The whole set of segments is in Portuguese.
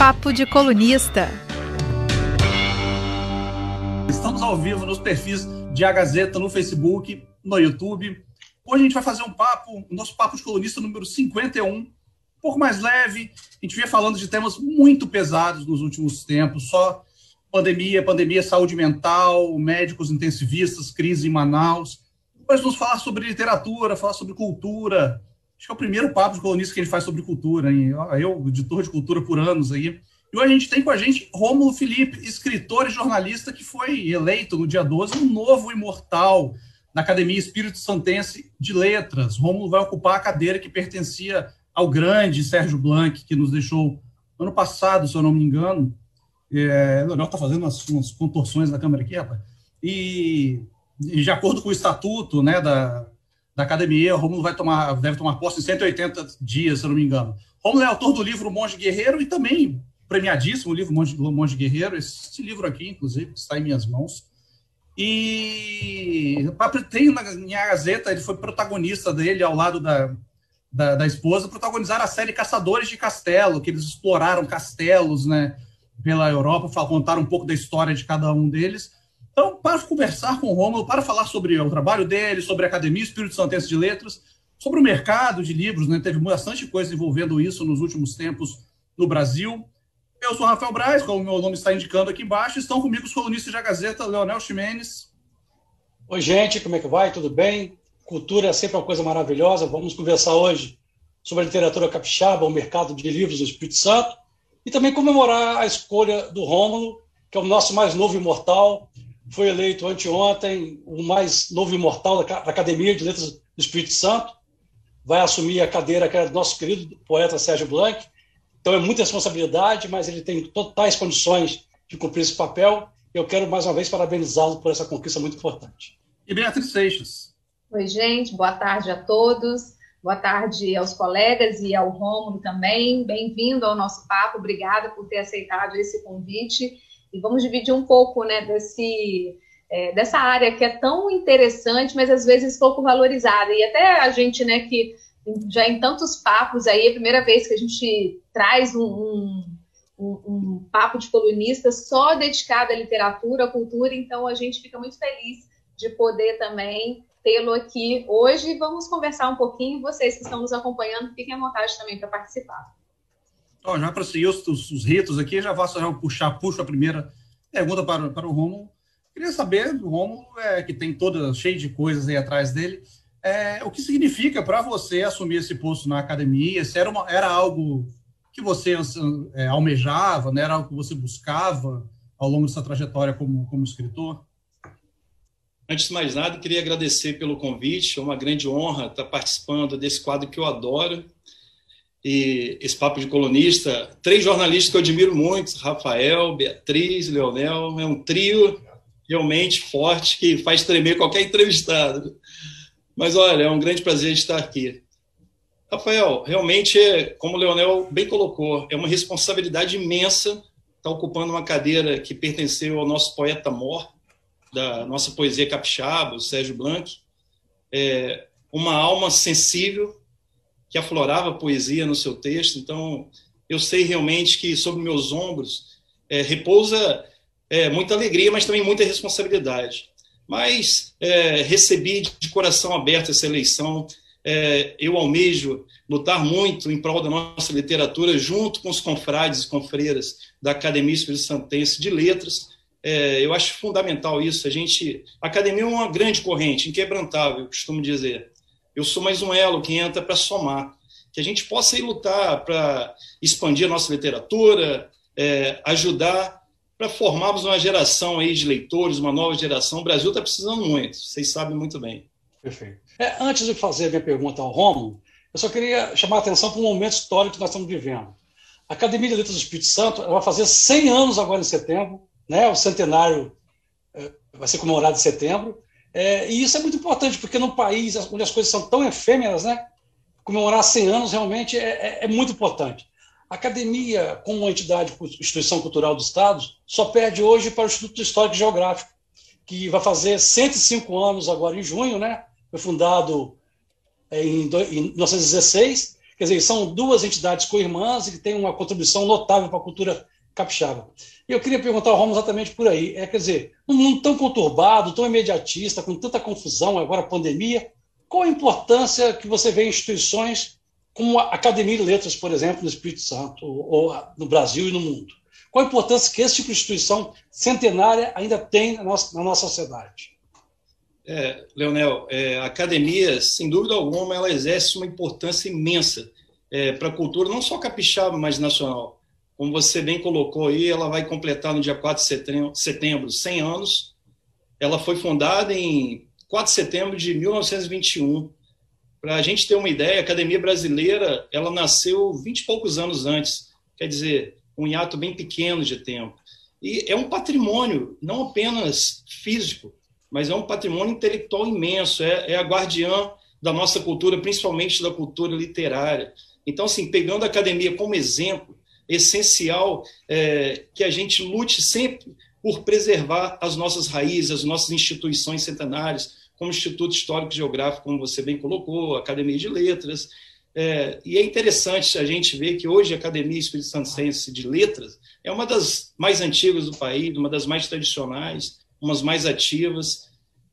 Papo de Colunista. Estamos ao vivo nos perfis de A Gazeta no Facebook, no YouTube. Hoje a gente vai fazer um papo, nosso Papo de Colunista número 51, um pouco mais leve. A gente vinha falando de temas muito pesados nos últimos tempos, só pandemia, pandemia, saúde mental, médicos intensivistas, crise em Manaus. Depois vamos falar sobre literatura, falar sobre cultura. Acho que é o primeiro papo de colunista que gente faz sobre cultura. Hein? Eu, editor de cultura por anos aí. E hoje a gente tem com a gente Rômulo Felipe, escritor e jornalista que foi eleito no dia 12 um novo imortal na Academia Espírito Santense de Letras. Rômulo vai ocupar a cadeira que pertencia ao grande Sérgio Blanc, que nos deixou ano passado, se eu não me engano. É, Leonel está fazendo umas, umas, contorções na câmera aqui, rapaz. E, e, de acordo com o estatuto né, da, da academia, Rômulo vai tomar, deve tomar posse em 180 dias, se eu não me engano. Rômulo é autor do livro Monge Guerreiro e também premiadíssimo o livro Monge, Monge Guerreiro, esse livro aqui, inclusive, está em minhas mãos. E tem na minha Gazeta, ele foi protagonista dele ao lado da, da, da esposa, protagonizaram a série Caçadores de Castelo, que eles exploraram castelos, né? pela Europa, contar um pouco da história de cada um deles. Então, para conversar com o Rômulo, para falar sobre o trabalho dele, sobre a Academia Espírito Santense de Letras, sobre o mercado de livros, né? teve bastante coisa envolvendo isso nos últimos tempos no Brasil. Eu sou Rafael Braz, como o meu nome está indicando aqui embaixo, estão comigo os colunistas da Gazeta, Leonel Ximenes. Oi, gente, como é que vai? Tudo bem? Cultura é sempre uma coisa maravilhosa. Vamos conversar hoje sobre a literatura capixaba, o mercado de livros do Espírito Santo e também comemorar a escolha do Rômulo, que é o nosso mais novo imortal, foi eleito anteontem o mais novo imortal da Academia de Letras do Espírito Santo, vai assumir a cadeira que era do nosso querido poeta Sérgio Blanc, então é muita responsabilidade, mas ele tem totais condições de cumprir esse papel, eu quero mais uma vez parabenizá-lo por essa conquista muito importante. E Beatriz Seixas. Oi, gente, boa tarde a todos. Boa tarde aos colegas e ao Rômulo também. Bem-vindo ao nosso papo. Obrigada por ter aceitado esse convite. E vamos dividir um pouco né, desse, é, dessa área que é tão interessante, mas às vezes pouco valorizada. E até a gente, né, que já em tantos papos aí, é a primeira vez que a gente traz um, um, um, papo de colunista só dedicado à literatura, à cultura, então a gente fica muito feliz de poder também tê-lo aqui hoje. Vamos conversar um pouquinho. Vocês que estão nos acompanhando, fiquem à vontade também para participar. Oh, já para seguir os, os, os, ritos aqui, já vou já puxar, puxo a primeira pergunta para, para o Romulo. Queria saber, o Romulo, é, que tem toda cheio de coisas aí atrás dele, é, o que significa para você assumir esse posto na academia? Se era, uma, era algo que você é, almejava, né? era algo que você buscava ao longo dessa trajetória como, como escritor? Antes de mais nada, queria agradecer pelo convite. É uma grande honra estar participando desse quadro que eu adoro. E esse papo de colunista, três jornalistas que eu admiro muito: Rafael, Beatriz, Leonel. É um trio realmente forte que faz tremer qualquer entrevistado. Mas olha, é um grande prazer estar aqui. Rafael, realmente, como o Leonel bem colocou, é uma responsabilidade imensa estar ocupando uma cadeira que pertenceu ao nosso poeta mor, da nossa poesia capixaba, o Sérgio Blanc, é, uma alma sensível que aflorava poesia no seu texto. Então, eu sei realmente que sobre meus ombros é, repousa é, muita alegria, mas também muita responsabilidade. Mas é, recebi de coração aberto essa eleição. É, eu almejo lutar muito em prol da nossa literatura, junto com os confrades e confreiras da Academia Espírito Santense de Letras, é, eu acho fundamental isso. A gente, a academia é uma grande corrente, inquebrantável, costumo dizer. Eu sou mais um elo que entra para somar, que a gente possa ir lutar para expandir a nossa literatura, é, ajudar para formarmos uma geração aí de leitores, uma nova geração. O Brasil está precisando muito, vocês sabem muito bem. Perfeito. É, antes de fazer a minha pergunta ao Romulo, eu só queria chamar a atenção para um momento histórico que nós estamos vivendo. A Academia de Letras do Espírito Santo vai fazer 100 anos agora em setembro, né? O centenário é, vai ser comemorado em setembro. É, e isso é muito importante, porque num país onde as coisas são tão efêmeras, né? comemorar 100 anos realmente é, é, é muito importante. A academia, como entidade, instituição cultural do Estado, só perde hoje para o Instituto Histórico e Geográfico, que vai fazer 105 anos agora em junho, né? Foi fundado é, em 1916, Quer dizer, são duas entidades co-irmãs e que têm uma contribuição notável para a cultura capixaba. E eu queria perguntar ao Romo exatamente por aí. É, quer dizer, num mundo tão conturbado, tão imediatista, com tanta confusão, agora pandemia, qual a importância que você vê em instituições como a Academia de Letras, por exemplo, no Espírito Santo, ou no Brasil e no mundo? Qual a importância que esse tipo de instituição centenária ainda tem na nossa, na nossa sociedade? É, Leonel, é, a academia, sem dúvida alguma, ela exerce uma importância imensa é, para a cultura, não só capixaba, mas nacional. Como você bem colocou aí, ela vai completar no dia 4 de setembro, setembro 100 anos. Ela foi fundada em 4 de setembro de 1921. Para a gente ter uma ideia, a Academia Brasileira ela nasceu 20 e poucos anos antes. Quer dizer, um hiato bem pequeno de tempo. E é um patrimônio, não apenas físico, mas é um patrimônio intelectual imenso, é, é a guardiã da nossa cultura, principalmente da cultura literária. Então, assim, pegando a academia como exemplo, essencial é, que a gente lute sempre por preservar as nossas raízes, as nossas instituições centenárias, como o Instituto Histórico Geográfico, como você bem colocou, a Academia de Letras, é, e é interessante a gente ver que hoje a Academia Espírito Santense de Letras é uma das mais antigas do país, uma das mais tradicionais, umas mais ativas.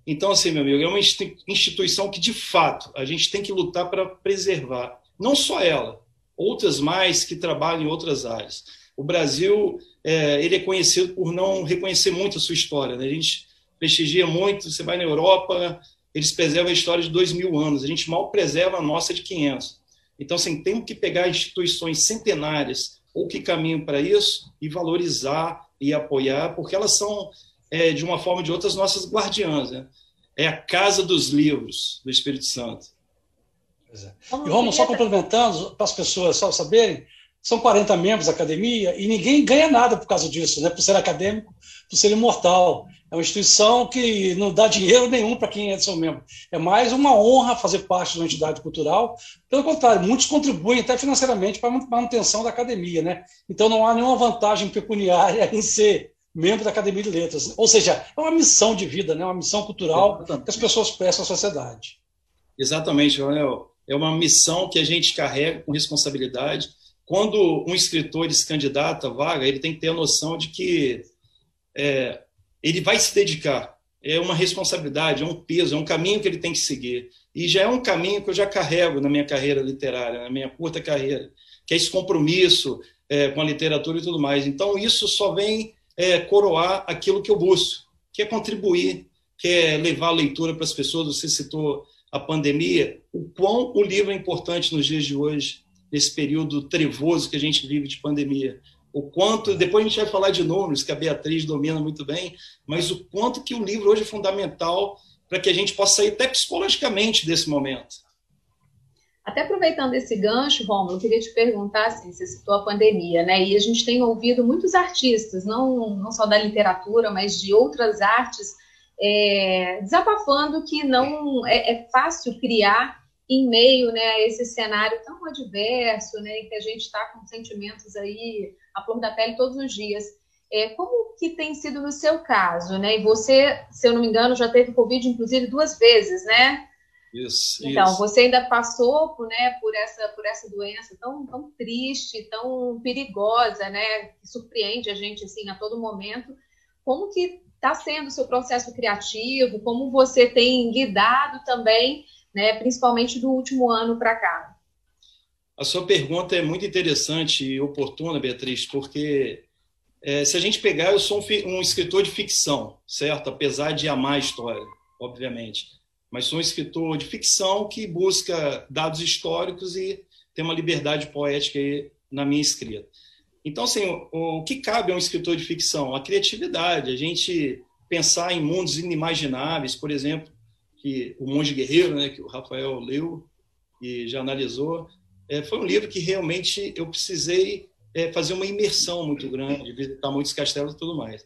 Então, assim, meu amigo, é uma instituição que, de fato, a gente tem que lutar para preservar. Não só ela, outras mais que trabalham em outras áreas. O Brasil é, ele é conhecido por não reconhecer muito a sua história. Né? A gente prestigia muito, você vai na Europa, eles preservam a história de dois mil anos, a gente mal preserva a nossa de 500. Então, assim, temos que pegar instituições centenárias ou que caminham para isso e valorizar e apoiar, porque elas são, é, de uma forma ou de outra, as nossas guardiãs. Né? É a casa dos livros do Espírito Santo. É. E Romo, só complementando, para as pessoas só saberem, são 40 membros da academia e ninguém ganha nada por causa disso, né? por ser acadêmico, por ser imortal. É uma instituição que não dá dinheiro nenhum para quem é seu membro. É mais uma honra fazer parte de uma entidade cultural. Pelo contrário, muitos contribuem até financeiramente para a manutenção da academia. Né? Então não há nenhuma vantagem pecuniária em ser membro da Academia de Letras. Ou seja, é uma missão de vida, né? uma missão cultural que as pessoas prestam à sociedade. Exatamente, Leonel. É uma missão que a gente carrega com responsabilidade. Quando um escritor se candidata vaga, ele tem que ter a noção de que é, ele vai se dedicar. É uma responsabilidade, é um peso, é um caminho que ele tem que seguir. E já é um caminho que eu já carrego na minha carreira literária, na minha curta carreira, que é esse compromisso é, com a literatura e tudo mais. Então, isso só vem é, coroar aquilo que eu busco, que é contribuir, que é levar a leitura para as pessoas. Você citou a pandemia, o quão o livro é importante nos dias de hoje, nesse período trevoso que a gente vive de pandemia o quanto, depois a gente vai falar de números, que a Beatriz domina muito bem, mas o quanto que o livro hoje é fundamental para que a gente possa sair até psicologicamente desse momento. Até aproveitando esse gancho, Romulo, eu queria te perguntar, assim, você citou a pandemia, né? E a gente tem ouvido muitos artistas, não, não só da literatura, mas de outras artes, é, desabafando que não é, é fácil criar em meio né, a esse cenário tão adverso, né, em que a gente está com sentimentos aí à flor da pele todos os dias. É, como que tem sido no seu caso, né? E você, se eu não me engano, já teve Covid, inclusive, duas vezes, né? Isso, então, isso. você ainda passou por, né, por, essa, por essa doença tão, tão triste, tão perigosa, né? Que surpreende a gente, assim, a todo momento. Como que está sendo o seu processo criativo? Como você tem lidado também né, principalmente do último ano para cá. A sua pergunta é muito interessante e oportuna, Beatriz, porque é, se a gente pegar, eu sou um, um, escritor de ficção, certo? Apesar de amar a história, obviamente. Mas sou um escritor de ficção que busca dados históricos e tem uma liberdade poética na minha escrita. Então, assim, o, o que cabe a um escritor de ficção? A criatividade, a gente pensar em mundos inimagináveis, por exemplo, que o Monge Guerreiro, né, que o Rafael leu e já analisou, é, foi um livro que realmente eu precisei é, fazer uma imersão muito grande, visitar muitos castelos e tudo mais.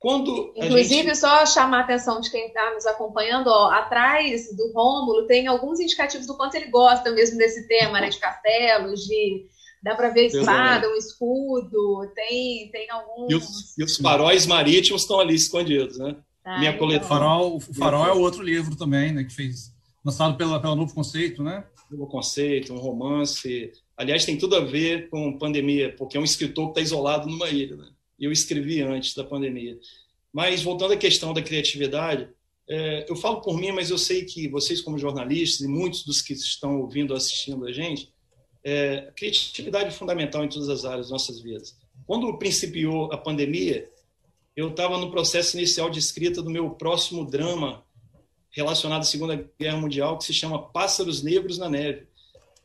Quando Inclusive, gente... só chamar a atenção de quem está nos acompanhando, ó, atrás do Rômulo tem alguns indicativos do quanto ele gosta mesmo desse tema, né, de castelos, de dá para ver espada, um escudo, tem tem alguns e os, e os faróis marítimos estão ali escondidos, né? Ah, Minha coleção. Farol, o Farol é outro livro também, né? Que fez Lançado pela, pela Novo Conceito, né? Novo Conceito, um romance. Aliás, tem tudo a ver com pandemia, porque é um escritor que está isolado numa ilha. Né? Eu escrevi antes da pandemia. Mas, voltando à questão da criatividade, é, eu falo por mim, mas eu sei que vocês, como jornalistas, e muitos dos que estão ouvindo, assistindo a gente, é, criatividade é fundamental em todas as áreas das nossas vidas. Quando principiou a pandemia, eu estava no processo inicial de escrita do meu próximo drama relacionado à Segunda Guerra Mundial, que se chama Pássaros Negros na Neve.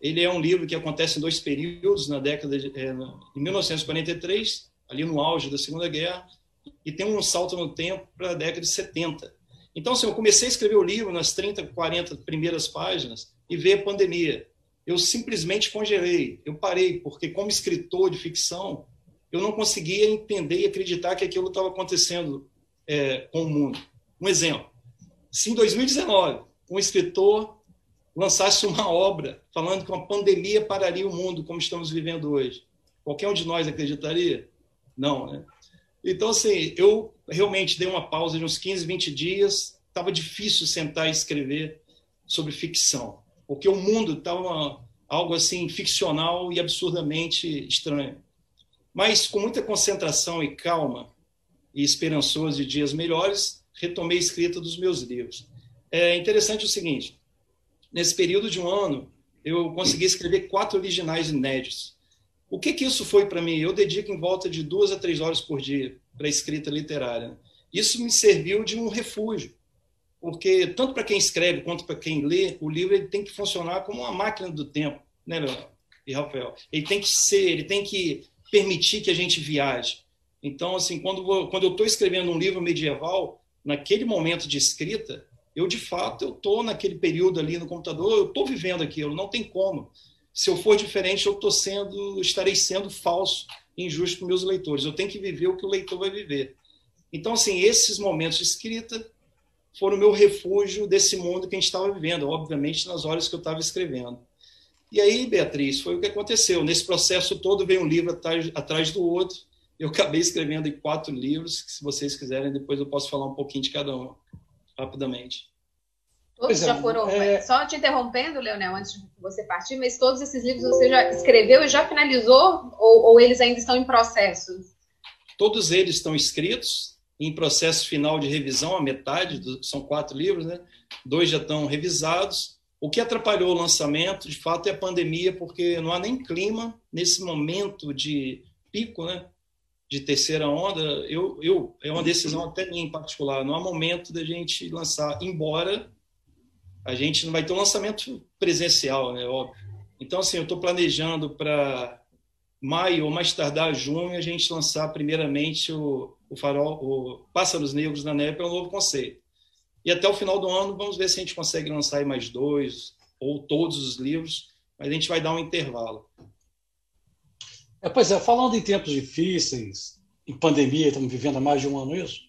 Ele é um livro que acontece em dois períodos, na década de é, em 1943, ali no auge da Segunda Guerra, e tem um salto no tempo para a década de 70. Então, assim, eu comecei a escrever o livro nas 30, 40 primeiras páginas e veio a pandemia. Eu simplesmente congelei, eu parei, porque como escritor de ficção, eu não conseguia entender e acreditar que aquilo estava acontecendo é, com o mundo. Um exemplo: se em 2019 um escritor lançasse uma obra falando que uma pandemia pararia o mundo como estamos vivendo hoje, qualquer um de nós acreditaria? Não, né? Então, assim, eu realmente dei uma pausa de uns 15, 20 dias. Estava difícil sentar e escrever sobre ficção, porque o mundo estava algo assim ficcional e absurdamente estranho mas com muita concentração e calma e esperançoso de dias melhores, retomei a escrita dos meus livros. É interessante o seguinte: nesse período de um ano, eu consegui escrever quatro originais inéditos. O que, que isso foi para mim? Eu dedico em volta de duas a três horas por dia para escrita literária. Isso me serviu de um refúgio, porque tanto para quem escreve quanto para quem lê, o livro ele tem que funcionar como uma máquina do tempo, né, Leonardo e Rafael? Ele tem que ser, ele tem que permitir que a gente viaje. Então, assim, quando, quando eu estou escrevendo um livro medieval, naquele momento de escrita, eu de fato eu estou naquele período ali no computador, eu estou vivendo aquilo, não tem como. Se eu for diferente, eu sendo, estarei sendo falso, injusto com meus leitores. Eu tenho que viver o que o leitor vai viver. Então, assim, esses momentos de escrita foram o meu refúgio desse mundo que a gente estava vivendo, obviamente nas horas que eu estava escrevendo. E aí, Beatriz, foi o que aconteceu. Nesse processo todo, veio um livro atrás, atrás do outro. Eu acabei escrevendo em quatro livros, que, se vocês quiserem, depois eu posso falar um pouquinho de cada um, rapidamente. Todos já é, foram. É... Só te interrompendo, Leonel, antes de você partir, mas todos esses livros você já escreveu e já finalizou? Ou, ou eles ainda estão em processo? Todos eles estão escritos, em processo final de revisão, a metade, do, são quatro livros, né? Dois já estão revisados o que atrapalhou o lançamento, de fato, é a pandemia, porque não há nem clima nesse momento de pico, né? De terceira onda. Eu, eu é uma decisão até minha em particular. Não há momento da gente lançar, embora a gente não vai ter um lançamento presencial, né? Óbvio. Então, assim, eu estou planejando para maio ou mais tardar junho a gente lançar primeiramente o, o farol, o Pássaros Negros na Neve, é um novo conceito. E até o final do ano, vamos ver se a gente consegue lançar mais dois ou todos os livros, mas a gente vai dar um intervalo. É, pois é, falando em tempos difíceis, em pandemia, estamos vivendo há mais de um ano isso,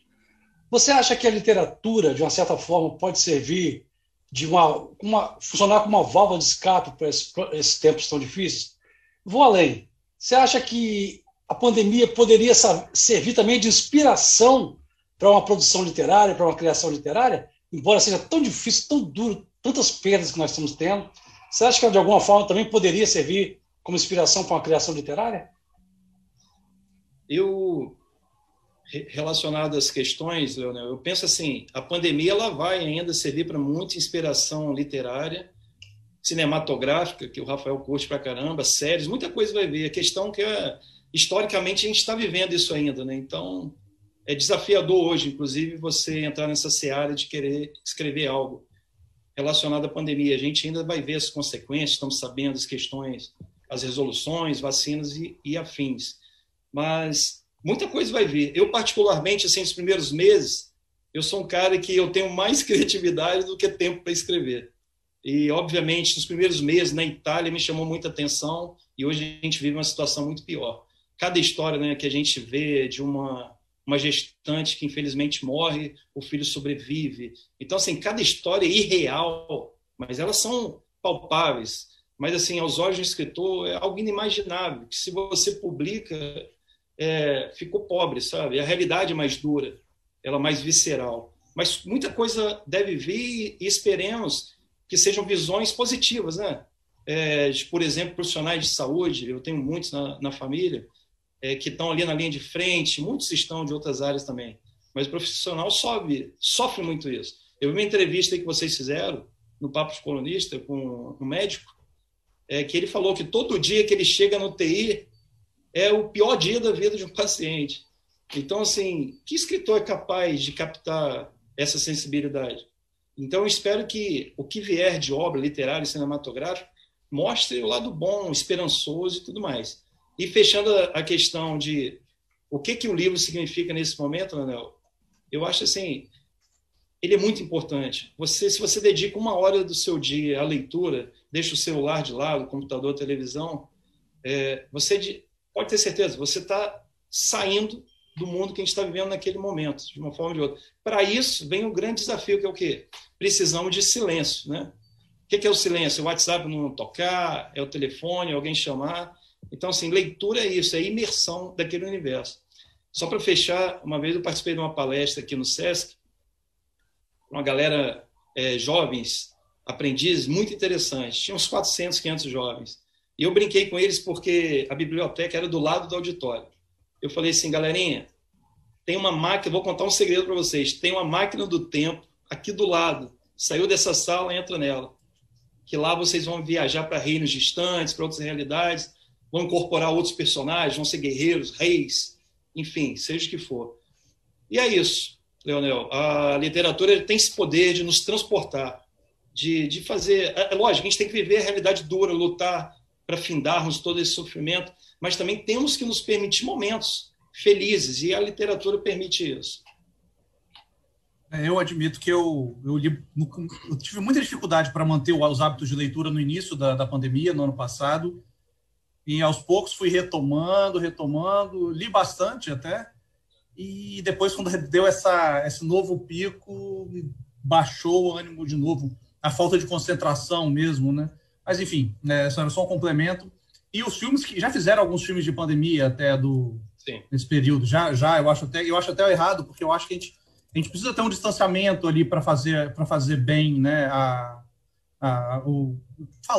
você acha que a literatura, de uma certa forma, pode servir de uma, uma funcionar como uma válvula de escape para esses, esses tempos tão difíceis? Vou além. Você acha que a pandemia poderia servir também de inspiração para uma produção literária, para uma criação literária, embora seja tão difícil, tão duro, tantas perdas que nós estamos tendo, você acha que de alguma forma também poderia servir como inspiração para uma criação literária? Eu relacionado às questões, Leonel, eu penso assim, a pandemia ela vai ainda servir para muita inspiração literária, cinematográfica, que o Rafael curte para caramba, séries, muita coisa vai ver. A questão que é, historicamente a gente está vivendo isso ainda, né? Então, é desafiador hoje, inclusive, você entrar nessa seara de querer escrever algo relacionado à pandemia. A gente ainda vai ver as consequências, estamos sabendo as questões, as resoluções, vacinas e, e afins. Mas muita coisa vai vir. Eu, particularmente, assim, nos primeiros meses, eu sou um cara que eu tenho mais criatividade do que tempo para escrever. E, obviamente, nos primeiros meses na Itália me chamou muita atenção e hoje a gente vive uma situação muito pior. Cada história né, que a gente vê de uma uma gestante que infelizmente morre, o filho sobrevive. Então, assim, cada história é irreal, mas elas são palpáveis. Mas, assim, aos olhos do escritor, é algo inimaginável, que se você publica, é, ficou pobre, sabe? A realidade é mais dura, ela é mais visceral. Mas muita coisa deve vir e esperemos que sejam visões positivas, né? É, por exemplo, profissionais de saúde, eu tenho muitos na, na família, é, que estão ali na linha de frente, muitos estão de outras áreas também, mas o profissional sobe, sofre muito isso. Eu vi uma entrevista que vocês fizeram no Papo de Colunista com um médico, é, que ele falou que todo dia que ele chega no TI é o pior dia da vida de um paciente. Então, assim, que escritor é capaz de captar essa sensibilidade? Então, espero que o que vier de obra literária e cinematográfica mostre o lado bom, esperançoso e tudo mais. E fechando a questão de o que, que o livro significa nesse momento, Anel, eu acho assim, ele é muito importante. Você, se você dedica uma hora do seu dia à leitura, deixa o celular de lado, o computador, a televisão, é, você pode ter certeza, você está saindo do mundo que a gente está vivendo naquele momento, de uma forma ou de outra. Para isso, vem o grande desafio, que é o quê? Precisamos de silêncio, né? O que é o silêncio? O WhatsApp não tocar, é o telefone, alguém chamar. Então, assim, leitura é isso, é imersão daquele universo. Só para fechar, uma vez eu participei de uma palestra aqui no SESC, uma galera é, jovens, aprendizes, muito interessante. Tinha uns 400, 500 jovens. E eu brinquei com eles porque a biblioteca era do lado do auditório. Eu falei assim, galerinha, tem uma máquina, vou contar um segredo para vocês, tem uma máquina do tempo aqui do lado. Saiu dessa sala, entra nela. Que lá vocês vão viajar para reinos distantes, para outras realidades, vão incorporar outros personagens, vão ser guerreiros, reis, enfim, seja o que for. E é isso, Leonel. A literatura tem esse poder de nos transportar, de, de fazer. É, é lógico, a gente tem que viver a realidade dura, lutar para findarmos todo esse sofrimento, mas também temos que nos permitir momentos felizes, e a literatura permite isso. É, eu admito que eu, eu, li, eu tive muita dificuldade para manter os hábitos de leitura no início da, da pandemia, no ano passado, e aos poucos fui retomando, retomando, li bastante até, e depois, quando deu essa, esse novo pico, baixou o ânimo de novo, a falta de concentração mesmo, né? Mas, enfim, né, só, só um complemento. E os filmes que já fizeram alguns filmes de pandemia até do Sim. nesse período, já, já eu acho até eu acho até errado porque eu acho que a gente, a gente precisa ter um distanciamento ali para fazer para fazer bem, né? A, a, o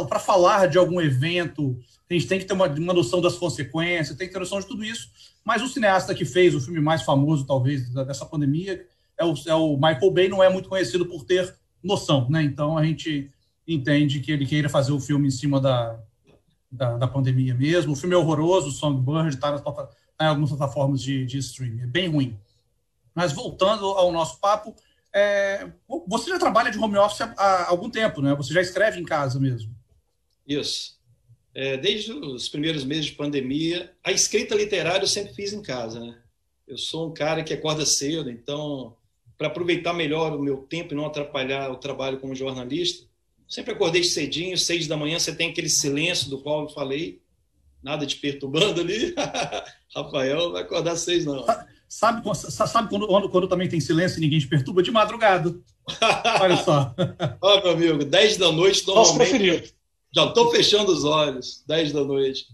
para falar de algum evento, a gente tem que ter uma, uma noção das consequências, tem que ter noção de tudo isso. Mas o cineasta que fez o filme mais famoso, talvez, dessa pandemia, é o, é o Michael Bay, não é muito conhecido por ter noção, né? Então a gente entende que ele queira fazer o filme em cima da, da, da pandemia mesmo. O filme é horroroso, Songbird está tá em algumas plataformas de, de streaming, é bem ruim. Mas voltando ao nosso papo, é, você já trabalha de home office há, há, algum tempo, né? Você já escreve em casa mesmo. Isso. É, desde os primeiros meses de pandemia, a escrita literária eu sempre fiz em casa, né? Eu sou um cara que acorda cedo, então, para aproveitar melhor o meu tempo e não atrapalhar o trabalho como jornalista, Sempre acordei cedinho, seis da manhã, você tem aquele silêncio do qual eu falei, nada te perturbando ali. Rafael vai acordar seis, não. Sabe, sabe quando, quando também tem silêncio e ninguém te perturba? De madrugada. Olha só. Ó, meu amigo, dez da noite, normalmente. Já estou fechando os olhos, dez da noite.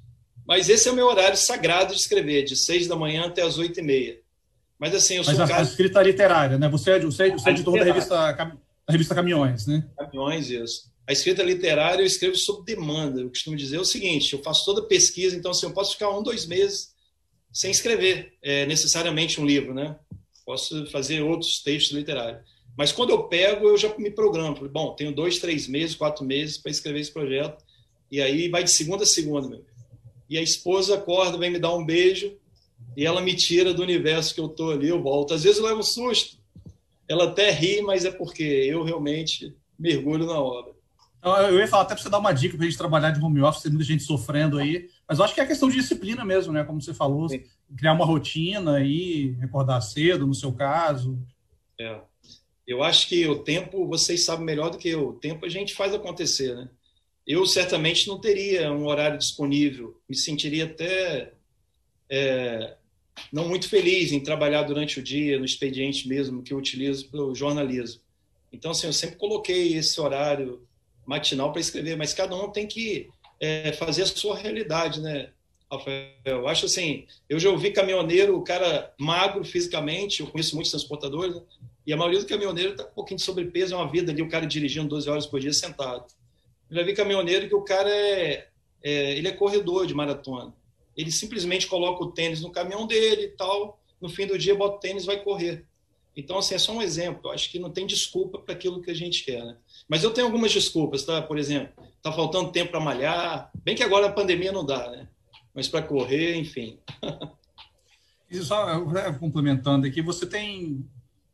Mas esse é o meu horário sagrado de escrever, de seis da manhã até as oito e meia. Mas assim, eu sou Mas a, cara... a escrita literária, né? Você é, você é, você é editor da revista a revista Caminhões, né? Caminhões, isso. A escrita literária eu escrevo sob demanda. Eu costumo dizer o seguinte: eu faço toda a pesquisa, então assim, eu posso ficar um, dois meses sem escrever é, necessariamente um livro, né? Posso fazer outros textos literários. Mas quando eu pego, eu já me programo. Bom, tenho dois, três meses, quatro meses para escrever esse projeto. E aí vai de segunda a segunda, meu. E a esposa acorda, vem me dar um beijo e ela me tira do universo que eu tô ali, eu volto. Às vezes eu levo um susto, ela até ri, mas é porque eu realmente mergulho na obra. Eu ia falar até para você dar uma dica para a gente trabalhar de home office, tem muita gente sofrendo aí, mas eu acho que é questão de disciplina mesmo, né? Como você falou, Sim. criar uma rotina aí, acordar cedo, no seu caso. É. Eu acho que o tempo, vocês sabem melhor do que eu, o tempo a gente faz acontecer, né? Eu certamente não teria um horário disponível, me sentiria até é, não muito feliz em trabalhar durante o dia, no expediente mesmo que eu utilizo para o jornalismo. Então, assim, eu sempre coloquei esse horário matinal para escrever, mas cada um tem que é, fazer a sua realidade, né, Rafael? Eu acho assim, eu já ouvi caminhoneiro, o cara magro fisicamente, eu conheço muitos transportadores, né? E a maioria do caminhoneiro está com um pouquinho de sobrepeso, é uma vida ali, o cara dirigindo 12 horas por dia sentado. Eu já vi caminhoneiro que o cara é, é, ele é corredor de maratona. Ele simplesmente coloca o tênis no caminhão dele e tal, no fim do dia bota o tênis e vai correr. Então, assim, é só um exemplo. Eu acho que não tem desculpa para aquilo que a gente quer, né? Mas eu tenho algumas desculpas, tá? Por exemplo, tá faltando tempo para malhar. Bem que agora a pandemia não dá, né? Mas para correr, enfim. E só complementando aqui, você tem.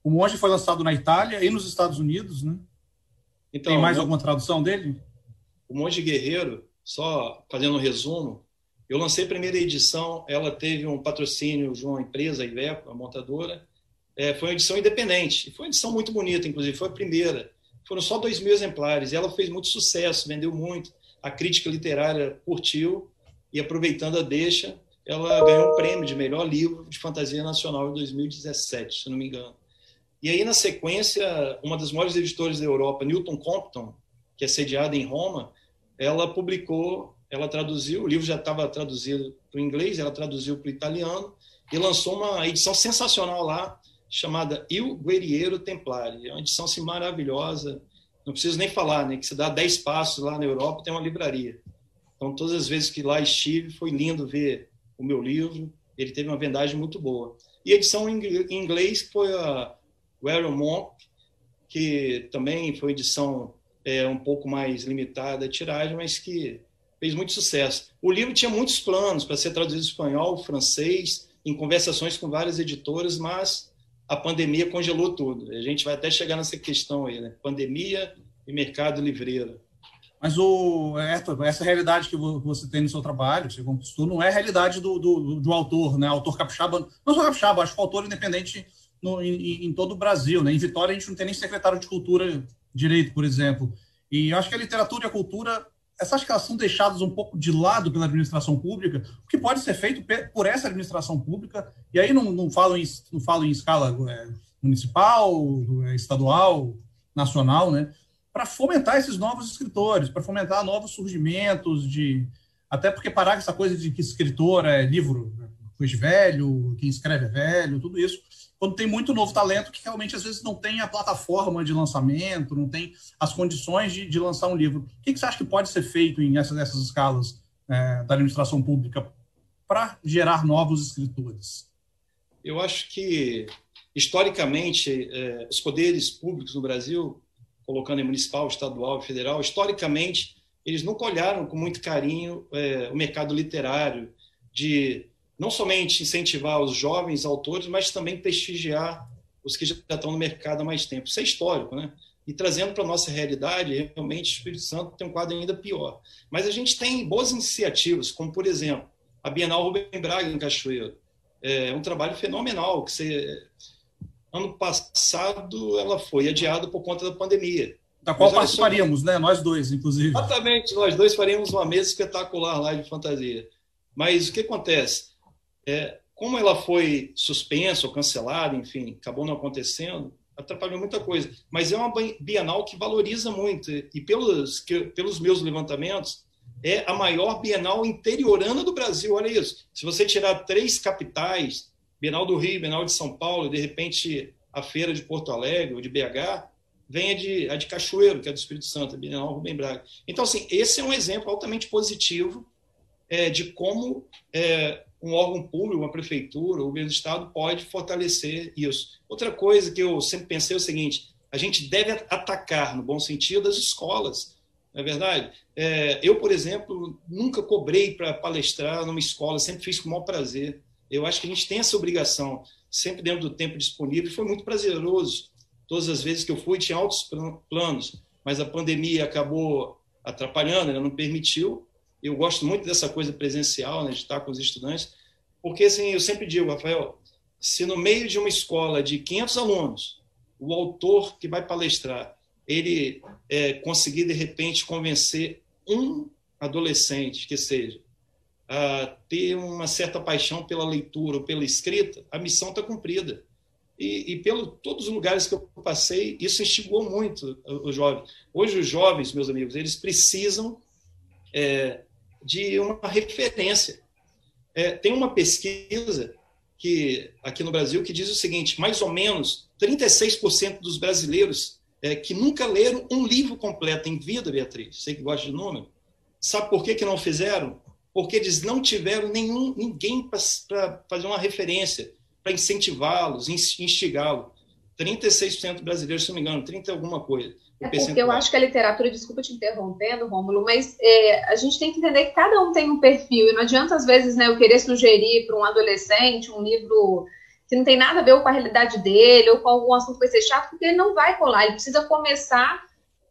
O Monge foi lançado na Itália e nos Estados Unidos, né? Então, tem mais alguma tradução dele? O Monge Guerreiro, só fazendo um resumo, eu lancei a primeira edição, ela teve um patrocínio de uma empresa, a Iveco, a montadora. É, foi uma edição independente, foi uma edição muito bonita, inclusive, foi a primeira. Foram só dois mil exemplares, e ela fez muito sucesso, vendeu muito, a crítica literária curtiu, e aproveitando a deixa, ela ganhou um prêmio de melhor livro de fantasia nacional em 2017, se não me engano. E aí, na sequência, uma das maiores editoras da Europa, Newton Compton, que é sediada em Roma, ela publicou, ela traduziu, o livro já estava traduzido para o inglês, ela traduziu para o italiano e lançou uma edição sensacional lá, chamada Il Guerriero Templari. É uma edição assim, maravilhosa, não preciso nem falar, né, que se dá 10 passos lá na Europa, tem uma livraria. Então, todas as vezes que lá estive, foi lindo ver o meu livro, ele teve uma vendagem muito boa. E a edição em inglês foi a Warren Monk, que também foi edição é, um pouco mais limitada tiragem, mas que fez muito sucesso. O livro tinha muitos planos para ser traduzido em espanhol, francês, em conversações com várias editoras, mas a pandemia congelou tudo. A gente vai até chegar nessa questão aí, né? Pandemia e mercado livreiro. Mas o, essa, essa realidade que você tem no seu trabalho, você conquistou, não é a realidade do, do, do autor, né? Autor capixaba, não só capixaba, acho que o autor independente no, em, em, todo o Brasil, né? Em Vitória a gente não tem nem secretário de cultura direito, por exemplo. E eu acho que a literatura e a cultura, essas acho que elas são deixadas um pouco de lado pela administração pública, o que pode ser feito por essa administração pública, e aí não, não, falo, em, não falo em escala é, municipal, é, estadual, nacional, né? para fomentar esses novos escritores, para fomentar novos surgimentos de até porque parar com essa coisa de que escritor é livro coisa velho, quem escreve é velho, tudo isso. Quando tem muito novo talento que realmente às vezes não tem a plataforma de lançamento, não tem as condições de, de lançar um livro. O que, que você acha que pode ser feito em essas, essas escalas é, da administração pública para gerar novos escritores? Eu acho que historicamente é, os poderes públicos no Brasil colocando em municipal, estadual e federal, historicamente, eles nunca olharam com muito carinho é, o mercado literário, de não somente incentivar os jovens autores, mas também prestigiar os que já estão no mercado há mais tempo. Isso é histórico, né? E trazendo para a nossa realidade, realmente, o Espírito Santo tem um quadro ainda pior. Mas a gente tem boas iniciativas, como, por exemplo, a Bienal Rubem Braga, em Cachoeiro. É um trabalho fenomenal, que você Ano passado ela foi adiada por conta da pandemia. Da qual participaríamos, só... né? Nós dois, inclusive. Exatamente, nós dois faríamos uma mesa espetacular lá de fantasia. Mas o que acontece? É, como ela foi suspensa ou cancelada, enfim, acabou não acontecendo, atrapalhou muita coisa. Mas é uma Bienal que valoriza muito. E pelos, que, pelos meus levantamentos, é a maior Bienal interiorana do Brasil. Olha isso. Se você tirar três capitais, Bienal do Rio, Bienal de São Paulo, de repente a feira de Porto Alegre ou de BH, vem a de, a de Cachoeiro, que é do Espírito Santo, a Bienal Rubem Braga. Então, assim, esse é um exemplo altamente positivo é, de como é, um órgão público, uma prefeitura, o governo do Estado pode fortalecer isso. Outra coisa que eu sempre pensei é o seguinte, a gente deve atacar, no bom sentido, as escolas, não é verdade? É, eu, por exemplo, nunca cobrei para palestrar numa escola, sempre fiz com o maior prazer. Eu acho que a gente tem essa obrigação, sempre dentro do tempo disponível. Foi muito prazeroso. Todas as vezes que eu fui, tinha altos planos, mas a pandemia acabou atrapalhando, ela não permitiu. Eu gosto muito dessa coisa presencial, né, de estar com os estudantes, porque assim, eu sempre digo, Rafael, se no meio de uma escola de 500 alunos, o autor que vai palestrar, ele é, conseguir de repente convencer um adolescente que seja a ter uma certa paixão pela leitura ou pela escrita, a missão está cumprida. E, e pelo todos os lugares que eu passei, isso instigou muito os jovens. Hoje os jovens, meus amigos, eles precisam é, de uma referência. É, tem uma pesquisa que aqui no Brasil que diz o seguinte: mais ou menos 36% dos brasileiros é, que nunca leram um livro completo em vida, Beatriz, sei que gosta de número, sabe por que, que não fizeram? Porque eles não tiveram nenhum ninguém para fazer uma referência, para incentivá-los, instigá-los. 36% brasileiros, se não me engano, 30 alguma coisa. É porque eu acho que a literatura, desculpa te interrompendo, Rômulo, mas é, a gente tem que entender que cada um tem um perfil, e não adianta, às vezes, né, eu querer sugerir para um adolescente um livro que não tem nada a ver com a realidade dele, ou com algum assunto que vai ser chato, porque ele não vai colar, ele precisa começar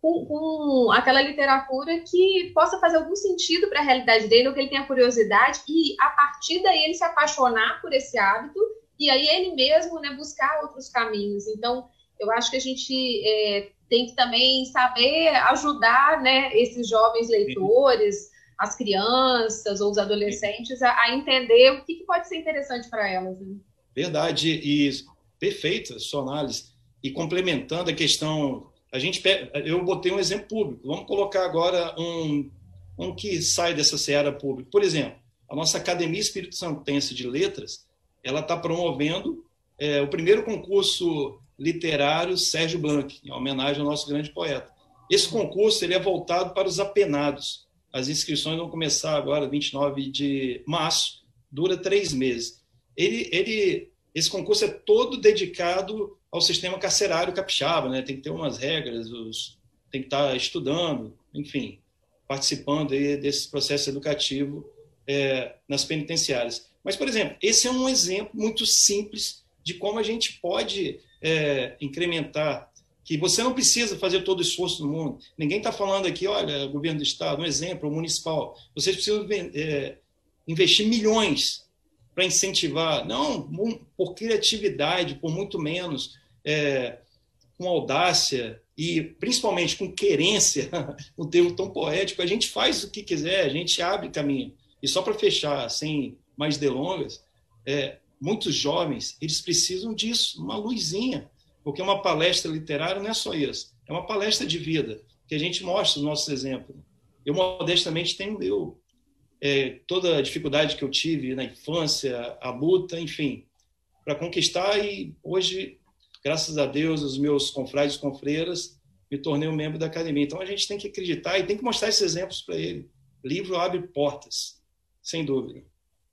com, com aquela literatura que possa fazer algum sentido para a realidade dele, ou que ele tenha curiosidade, e a partir daí ele se apaixonar por esse hábito, e aí ele mesmo né, buscar outros caminhos. Então, eu acho que a gente é, tem que também saber ajudar né, esses jovens leitores, as crianças ou os adolescentes a, a entender o que, que, pode ser interessante para elas. Né? Verdade, e perfeita sua análise. E complementando a questão, a gente eu botei um exemplo público. Vamos colocar agora um, um que sai dessa seara pública. Por exemplo, a nossa Academia Espírito Santense de Letras, ela está promovendo é, o primeiro concurso literário Sérgio Blanc, em homenagem ao nosso grande poeta. Esse concurso ele é voltado para os apenados. As inscrições vão começar agora, 29 de março, dura três meses. Ele, ele, esse concurso é todo dedicado ao sistema carcerário capixaba, né? tem que ter umas regras, os, tem que estar estudando, enfim, participando desse processo educativo é, nas penitenciárias. Mas, por exemplo, esse é um exemplo muito simples de como a gente pode é, incrementar, que você não precisa fazer todo o esforço do mundo. Ninguém está falando aqui, olha, governo do Estado, um exemplo, municipal. Vocês precisam é, investir milhões para incentivar, não por criatividade, por muito menos, é, com audácia e principalmente com querência, um termo tão poético, a gente faz o que quiser, a gente abre caminho. E só para fechar, sem mais delongas, é, muitos jovens, eles precisam disso, uma luzinha, porque uma palestra literária não é só isso, é uma palestra de vida, que a gente mostra o nosso exemplo. Eu, modestamente, tenho eu, é, toda a dificuldade que eu tive na infância, a luta, enfim, para conquistar e hoje, graças a Deus, os meus confrades e confreiras, me tornei um membro da academia. Então, a gente tem que acreditar e tem que mostrar esses exemplos para ele. Livro abre portas, sem dúvida.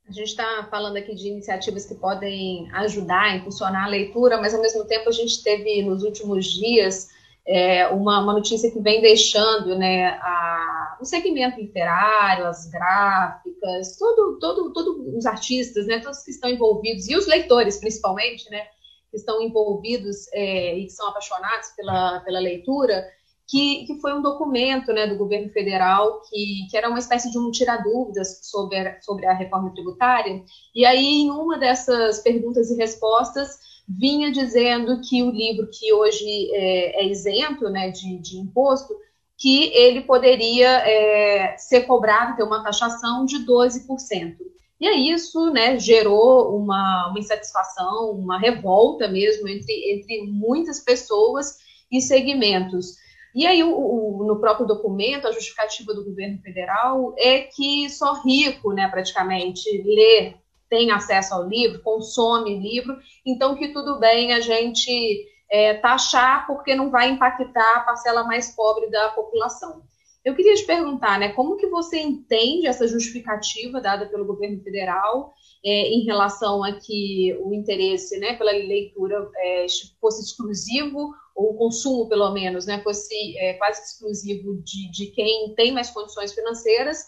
A gente está falando aqui de iniciativas que podem ajudar impulsionar a leitura, mas ao mesmo tempo a gente teve nos últimos dias é, uma, uma, notícia que vem deixando né, a, o segmento literário, as gráficas, todo, todo, todo os artistas, né, todos que estão envolvidos, e os leitores principalmente, né, que estão envolvidos é, e que são apaixonados pela, pela leitura, que, que foi um documento né, do governo federal que, que era uma espécie de um tirar-dúvidas sobre, a, sobre a reforma tributária. E aí, em uma dessas perguntas e respostas, vinha dizendo que o livro que hoje é, é isento né, de, de imposto, que ele poderia é, ser cobrado, ter uma taxação de 12%. E aí isso né, gerou uma, uma insatisfação, uma revolta mesmo entre, entre muitas pessoas e segmentos. E aí, o, o, no próprio documento, a justificativa do governo federal é que só rico, né, praticamente, lê, tem acesso ao livro, consome livro, então que tudo bem a gente é, taxar porque não vai impactar a parcela mais pobre da população. Eu queria te perguntar, né, como que você entende essa justificativa dada pelo governo federal é, em relação a que o interesse né, pela leitura é, fosse exclusivo ou o consumo, pelo menos, né, fosse é, quase exclusivo de, de quem tem mais condições financeiras,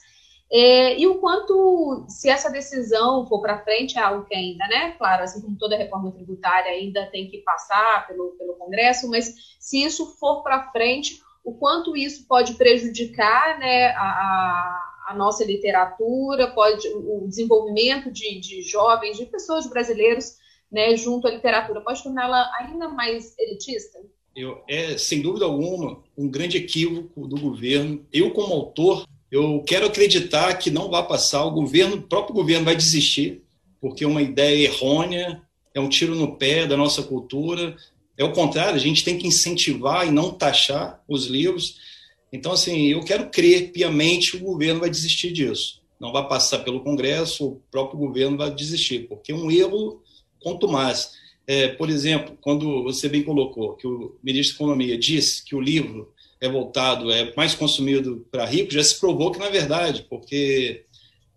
é, e o quanto, se essa decisão for para frente, é algo que ainda, né, claro, assim como toda reforma tributária ainda tem que passar pelo, pelo Congresso, mas se isso for para frente, o quanto isso pode prejudicar né, a, a nossa literatura, pode o desenvolvimento de, de jovens, de pessoas brasileiros né, junto à literatura, pode torná-la ainda mais elitista? Eu, é, sem dúvida alguma, um grande equívoco do governo. Eu, como autor, eu quero acreditar que não vai passar, o governo, o próprio governo vai desistir, porque é uma ideia errônea, é um tiro no pé da nossa cultura. É o contrário, a gente tem que incentivar e não taxar os livros. Então, assim, eu quero crer piamente que o governo vai desistir disso. Não vai passar pelo Congresso, o próprio governo vai desistir, porque é um erro quanto mais. É, por exemplo, quando você bem colocou que o ministro da Economia disse que o livro é voltado, é mais consumido para ricos, já se provou que é verdade, porque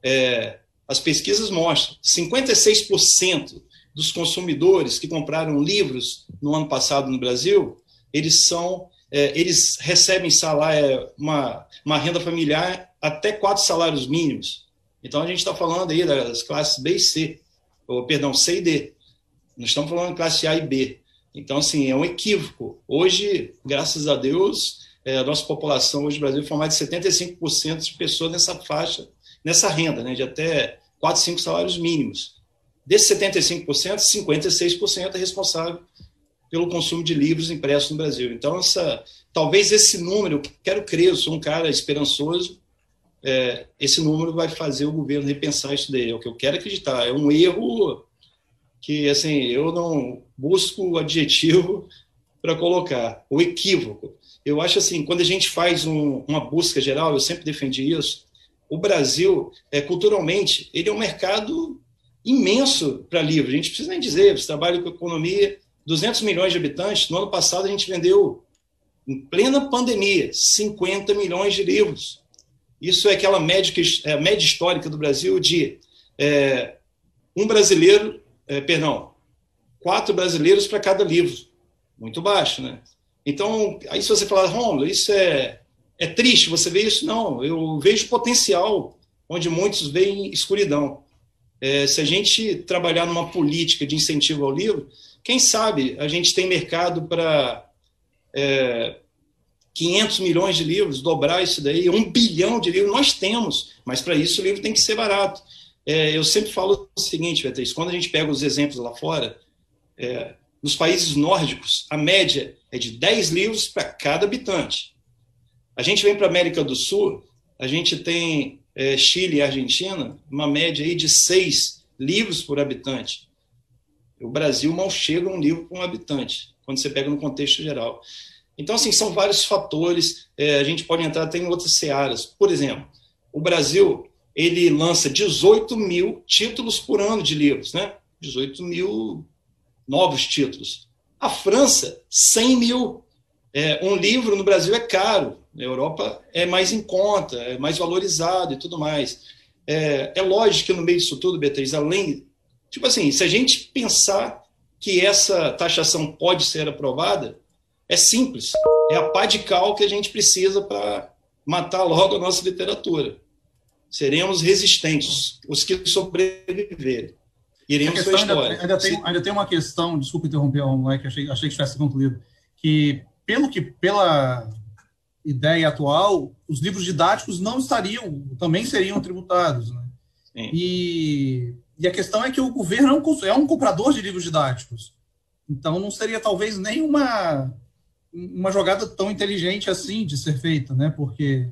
é, as pesquisas mostram 56% dos consumidores que compraram livros no ano passado no Brasil, eles são é, eles recebem salário, é, uma, uma renda familiar até quatro salários mínimos. Então a gente está falando aí das classes B e C, ou perdão, C e D. Não estamos falando classe A e B. Então, assim, é um equívoco. Hoje, graças a Deus, é, a nossa população hoje no Brasil foi mais de 75% de pessoas nessa faixa, nessa renda, né, de até 4, 5 salários mínimos. Desses 75%, 56% é responsável pelo consumo de livros impressos no Brasil. Então, essa, talvez esse número, quero crer, eu sou um cara esperançoso, é, esse número vai fazer o governo repensar isso daí. É o que eu quero acreditar. É um erro que, assim, eu não busco o adjetivo para colocar, o equívoco. Eu acho assim, quando a gente faz um, uma busca geral, eu sempre defendi isso, o Brasil, é, culturalmente, ele é um mercado imenso para livros. A gente precisa nem dizer, você trabalha com economia, 200 milhões de habitantes. No ano passado, a gente vendeu, em plena pandemia, 50 milhões de livros. Isso é aquela média, é, média histórica do Brasil de é, um brasileiro, é, perdão, quatro brasileiros para cada livro. Muito baixo, né? Então, aí se você falar, Romulo, isso é, é triste, você vê isso? Não, eu vejo potencial onde muitos veem escuridão. É, se a gente trabalhar numa política de incentivo ao livro, quem sabe a gente tem mercado para é, 500 milhões de livros, dobrar isso daí, um bilhão de livros, nós temos, mas para isso o livro tem que ser barato. É, eu sempre falo o seguinte, Beatriz, quando a gente pega os exemplos lá fora, é, nos países nórdicos, a média é de 10 livros para cada habitante. A gente vem para a América do Sul, a gente tem é, Chile e Argentina, uma média aí de 6 livros por habitante. O Brasil mal chega a um livro por um habitante, quando você pega no contexto geral. Então, assim, são vários fatores, é, a gente pode entrar até em outras searas. Por exemplo, o Brasil, ele lança 18 mil títulos por ano de livros, né? 18 mil novos títulos. A França, 100 mil. É, um livro no Brasil é caro, na Europa é mais em conta, é mais valorizado e tudo mais. É, é lógico que no meio disso tudo, Beatriz, além Tipo assim, se a gente pensar que essa taxação pode ser aprovada, é simples. É a pá de cal que a gente precisa para matar logo a nossa literatura. Seremos resistentes, os que sobreviverem. Iremos para a história. Ainda, ainda, tem, ainda tem uma questão, desculpa interromper, moleque, achei, achei que tivesse concluído, que pelo que pela ideia atual, os livros didáticos não estariam, também seriam tributados. Né? E e a questão é que o governo é um, é um comprador de livros didáticos. Então, não seria talvez nem uma, uma jogada tão inteligente assim de ser feita, né? Porque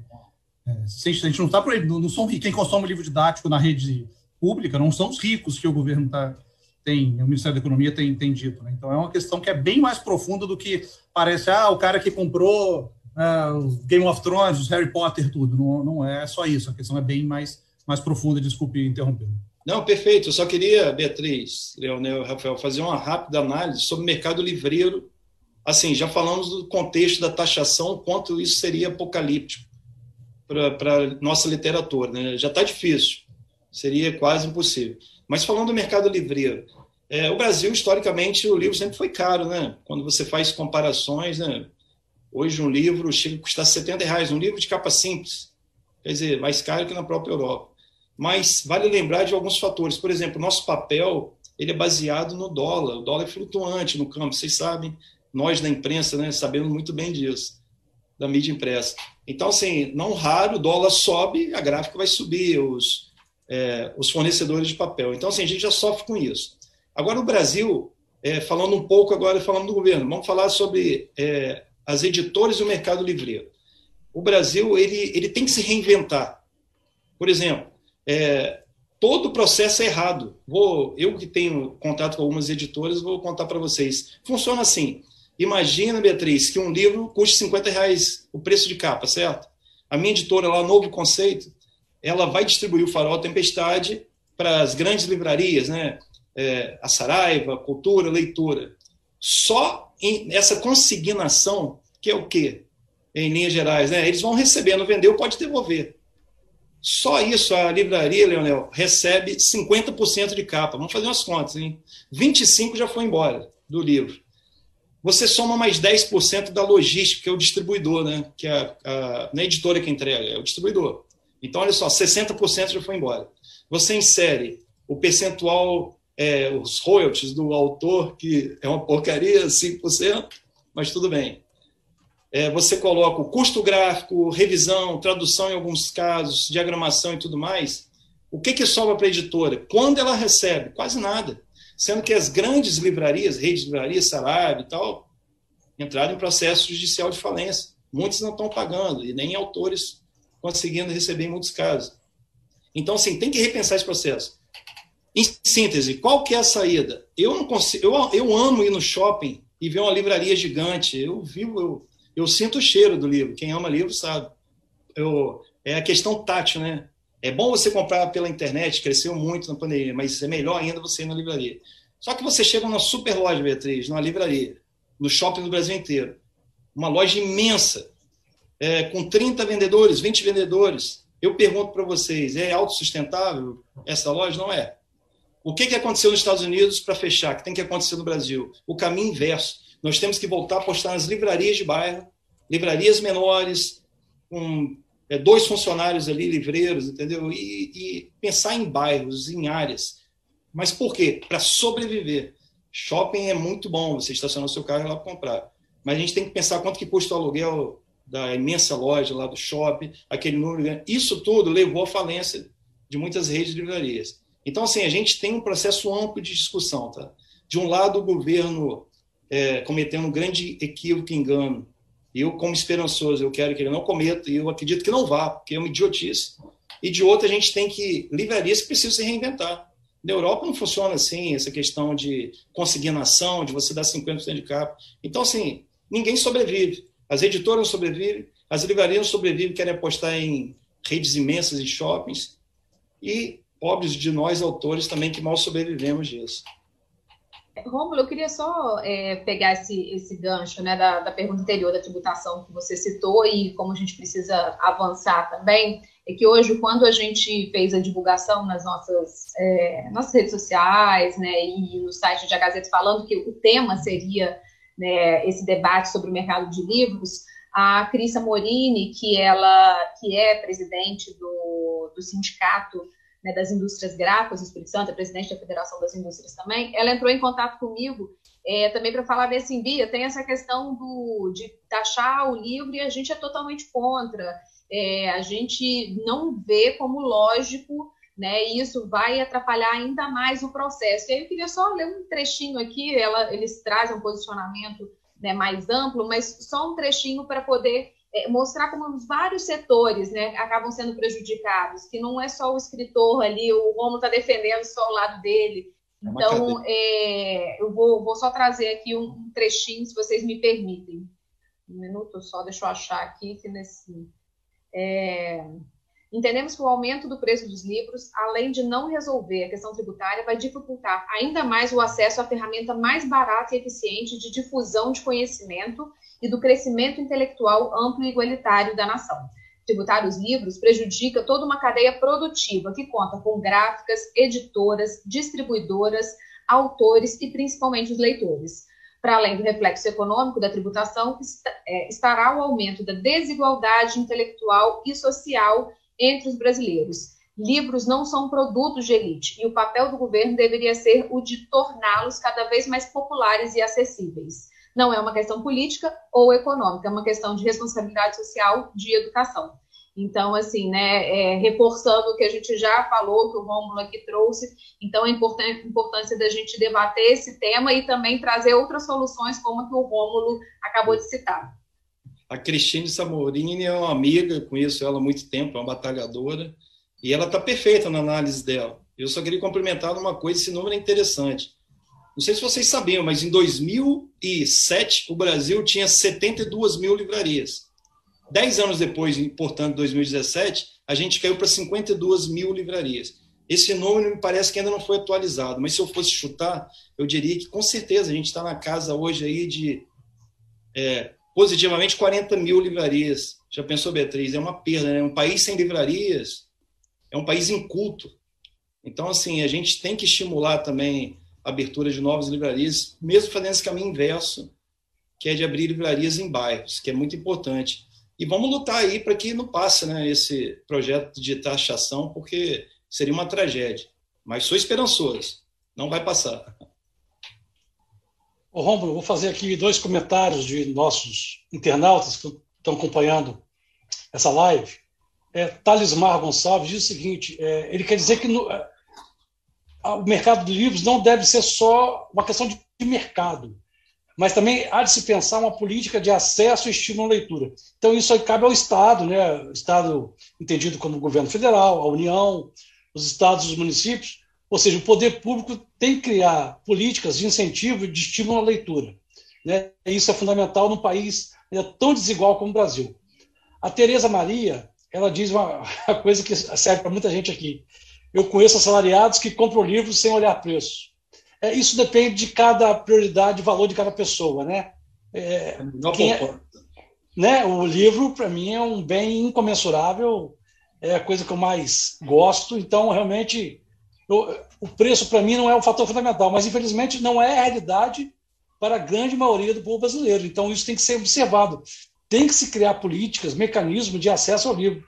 é, a gente não está aí, não são quem consome livro didático na rede pública, não são os ricos que o governo tá, tem, o Ministério da Economia tem, tem dito. Né? Então, é uma questão que é bem mais profunda do que parece, ah, o cara que comprou uh, Game of Thrones, os Harry Potter, tudo. Não, não é só isso, a questão é bem mais, mais profunda, desculpe interromper. Não, perfeito. Eu só queria, Beatriz, Leonel Rafael, fazer uma rápida análise sobre o mercado livreiro. Assim, já falamos do contexto da taxação, quanto isso seria apocalíptico para nossa literatura. Né? Já está difícil, seria quase impossível. Mas falando do mercado livreiro, é, o Brasil, historicamente, o livro sempre foi caro. Né? Quando você faz comparações, né? hoje um livro chega a custar 70 reais, um livro de capa simples. Quer dizer, mais caro que na própria Europa mas vale lembrar de alguns fatores. Por exemplo, nosso papel ele é baseado no dólar. O dólar é flutuante no campo, vocês sabem. Nós da imprensa, né, sabemos muito bem disso, da mídia impressa. Então, assim, não raro, o dólar sobe, a gráfica vai subir, os, é, os fornecedores de papel. Então, assim, a gente já sofre com isso. Agora, o Brasil, é, falando um pouco agora, falando do governo, vamos falar sobre é, as editoras e o mercado livreiro. O Brasil, ele, ele tem que se reinventar. Por exemplo, é, todo o processo é errado. Vou, eu que tenho contato com algumas editoras, vou contar para vocês. Funciona assim. Imagina, Beatriz, que um livro custe 50 reais o preço de capa, certo? A minha editora lá, Novo Conceito, ela vai distribuir o Farol Tempestade para as grandes livrarias, né? é, a Saraiva, cultura, leitura. Só em essa consignação, que é o quê? Em linhas gerais, né? Eles vão recebendo, vendeu, pode devolver. Só isso, a livraria, Leonel, recebe 50% de capa. Vamos fazer umas contas, hein? 25% já foi embora do livro. Você soma mais 10% da logística, que é o distribuidor, né? Que é a, a, é editora que entrega, é o distribuidor. Então, olha só, 60% já foi embora. Você insere o percentual, é, os royalties do autor, que é uma porcaria, 5%, mas tudo bem. É, você coloca o custo gráfico, revisão, tradução em alguns casos, diagramação e tudo mais. O que, que sobra para a editora? Quando ela recebe? Quase nada. Sendo que as grandes livrarias, redes de livrarias, Saraiva e tal, entraram em processo judicial de falência. Muitos não estão pagando, e nem autores conseguindo receber em muitos casos. Então, assim, tem que repensar esse processo. Em síntese, qual que é a saída? Eu não consigo, eu, eu amo ir no shopping e ver uma livraria gigante. Eu vivo, eu, eu sinto o cheiro do livro. Quem ama livro sabe. Eu, é a questão tátil, né? É bom você comprar pela internet, cresceu muito na pandemia, mas é melhor ainda você ir na livraria. Só que você chega numa super loja, Beatriz, numa livraria, no shopping do Brasil inteiro. Uma loja imensa, é, com 30 vendedores, 20 vendedores. Eu pergunto para vocês, é autossustentável essa loja? Não é. O que, que aconteceu nos Estados Unidos para fechar, que tem que acontecer no Brasil? O caminho inverso. Nós temos que voltar a apostar nas livrarias de bairro, livrarias menores, com é, dois funcionários ali, livreiros, entendeu? E, e pensar em bairros, em áreas. Mas por quê? Para sobreviver. Shopping é muito bom, você estacionar o seu carro e lá comprar. Mas a gente tem que pensar quanto que custa o aluguel da imensa loja lá do shopping, aquele número. Isso tudo levou à falência de muitas redes de livrarias. Então, assim, a gente tem um processo amplo de discussão. Tá? De um lado, o governo é, cometendo um grande equívoco e engano. Eu, como esperançoso, eu quero que ele não cometa, e eu acredito que não vá, porque é uma idiotice. E de outro, a gente tem que livrarias que precisam se reinventar. Na Europa não funciona assim, essa questão de consignação, de você dar 50% de capa. Então, assim, ninguém sobrevive. As editoras não sobrevivem, as livrarias não sobrevivem, querem apostar em redes imensas de shoppings, e pobres de nós, autores, também, que mal sobrevivemos disso. Rômulo, eu queria só é, pegar esse, esse gancho né, da, da pergunta anterior da tributação que você citou e como a gente precisa avançar também, é que hoje, quando a gente fez a divulgação nas nossas, é, nossas redes sociais né, e no site de A Gazeta falando que o tema seria né, esse debate sobre o mercado de livros, a Crisa Morini, que ela que é presidente do, do sindicato né, das indústrias gráficas do Espírito Santo, é presidente da Federação das Indústrias também, ela entrou em contato comigo é, também para falar assim, Bia, tem essa questão do, de taxar o livro e a gente é totalmente contra, é, a gente não vê como lógico né? E isso vai atrapalhar ainda mais o processo. E aí eu queria só ler um trechinho aqui, ela, eles trazem um posicionamento né, mais amplo, mas só um trechinho para poder é, mostrar como os vários setores né, acabam sendo prejudicados, que não é só o escritor ali, o Romo está defendendo só o lado dele. É então, é, eu vou, vou, só trazer aqui um trechinho, se vocês me permitem. Um minuto só, deixa eu achar aqui que nesse. É, Entendemos que o aumento do preço dos livros, além de não resolver a questão tributária, vai dificultar ainda mais o acesso à ferramenta mais barata e eficiente de difusão de conhecimento e do crescimento intelectual amplo e igualitário da nação. Tributar os livros prejudica toda uma cadeia produtiva que conta com gráficas, editoras, distribuidoras, autores e principalmente os leitores. Para além do reflexo econômico da tributação, é, estará o aumento da desigualdade intelectual e social entre os brasileiros. Livros não são produtos de elite e o papel do governo deveria ser o de torná-los cada vez mais populares e acessíveis. Não é uma questão política ou econômica, é uma questão de responsabilidade social, de educação. Então, assim, né, é, reforçando o que a gente já falou, que o Rômulo aqui trouxe, então a importância da gente debater esse tema e também trazer outras soluções, como a que o Rômulo acabou de citar. A Cristine Samorini é uma amiga, conheço ela há muito tempo, é uma batalhadora, e ela está perfeita na análise dela. Eu só queria complementar uma coisa, esse número é interessante. Não sei se vocês sabiam, mas em 2007 o Brasil tinha 72 mil livrarias. Dez anos depois, portanto, 2017, a gente caiu para 52 mil livrarias. esse número me parece que ainda não foi atualizado, mas se eu fosse chutar, eu diria que com certeza a gente está na casa hoje aí de é, positivamente 40 mil livrarias. Já pensou, Beatriz? É uma perda, né? Um país sem livrarias é um país inculto. Então, assim, a gente tem que estimular também abertura de novas livrarias, mesmo fazendo esse caminho inverso, que é de abrir livrarias em bairros, que é muito importante. E vamos lutar aí para que não passe né, esse projeto de taxação, porque seria uma tragédia. Mas sou esperançoso, não vai passar. Ô, Romulo, vou fazer aqui dois comentários de nossos internautas que estão acompanhando essa live. É, Talismar Gonçalves diz o seguinte: é, ele quer dizer que no, é, o mercado de livros não deve ser só uma questão de, mercado, mas também há de se pensar uma política de acesso e estímulo à leitura. Então, isso aí cabe ao Estado, né? Estado entendido como governo federal, a União, os estados os municípios, ou seja, o poder público tem que criar políticas de incentivo e de estímulo à leitura. Né? Isso é fundamental num país é tão desigual como o Brasil. A Tereza Maria, ela diz uma, coisa que serve para muita gente aqui. Eu conheço assalariados que compram livros sem olhar preço. É, isso depende de cada prioridade e valor de cada pessoa, né? É, é, né? O livro, para mim, é um bem incomensurável é a coisa que eu mais gosto. Então, realmente, eu, o preço para mim não é um fator fundamental, mas infelizmente não é a realidade para a grande maioria do povo brasileiro. Então, isso tem que ser observado. Tem que se criar políticas, mecanismos de acesso ao livro.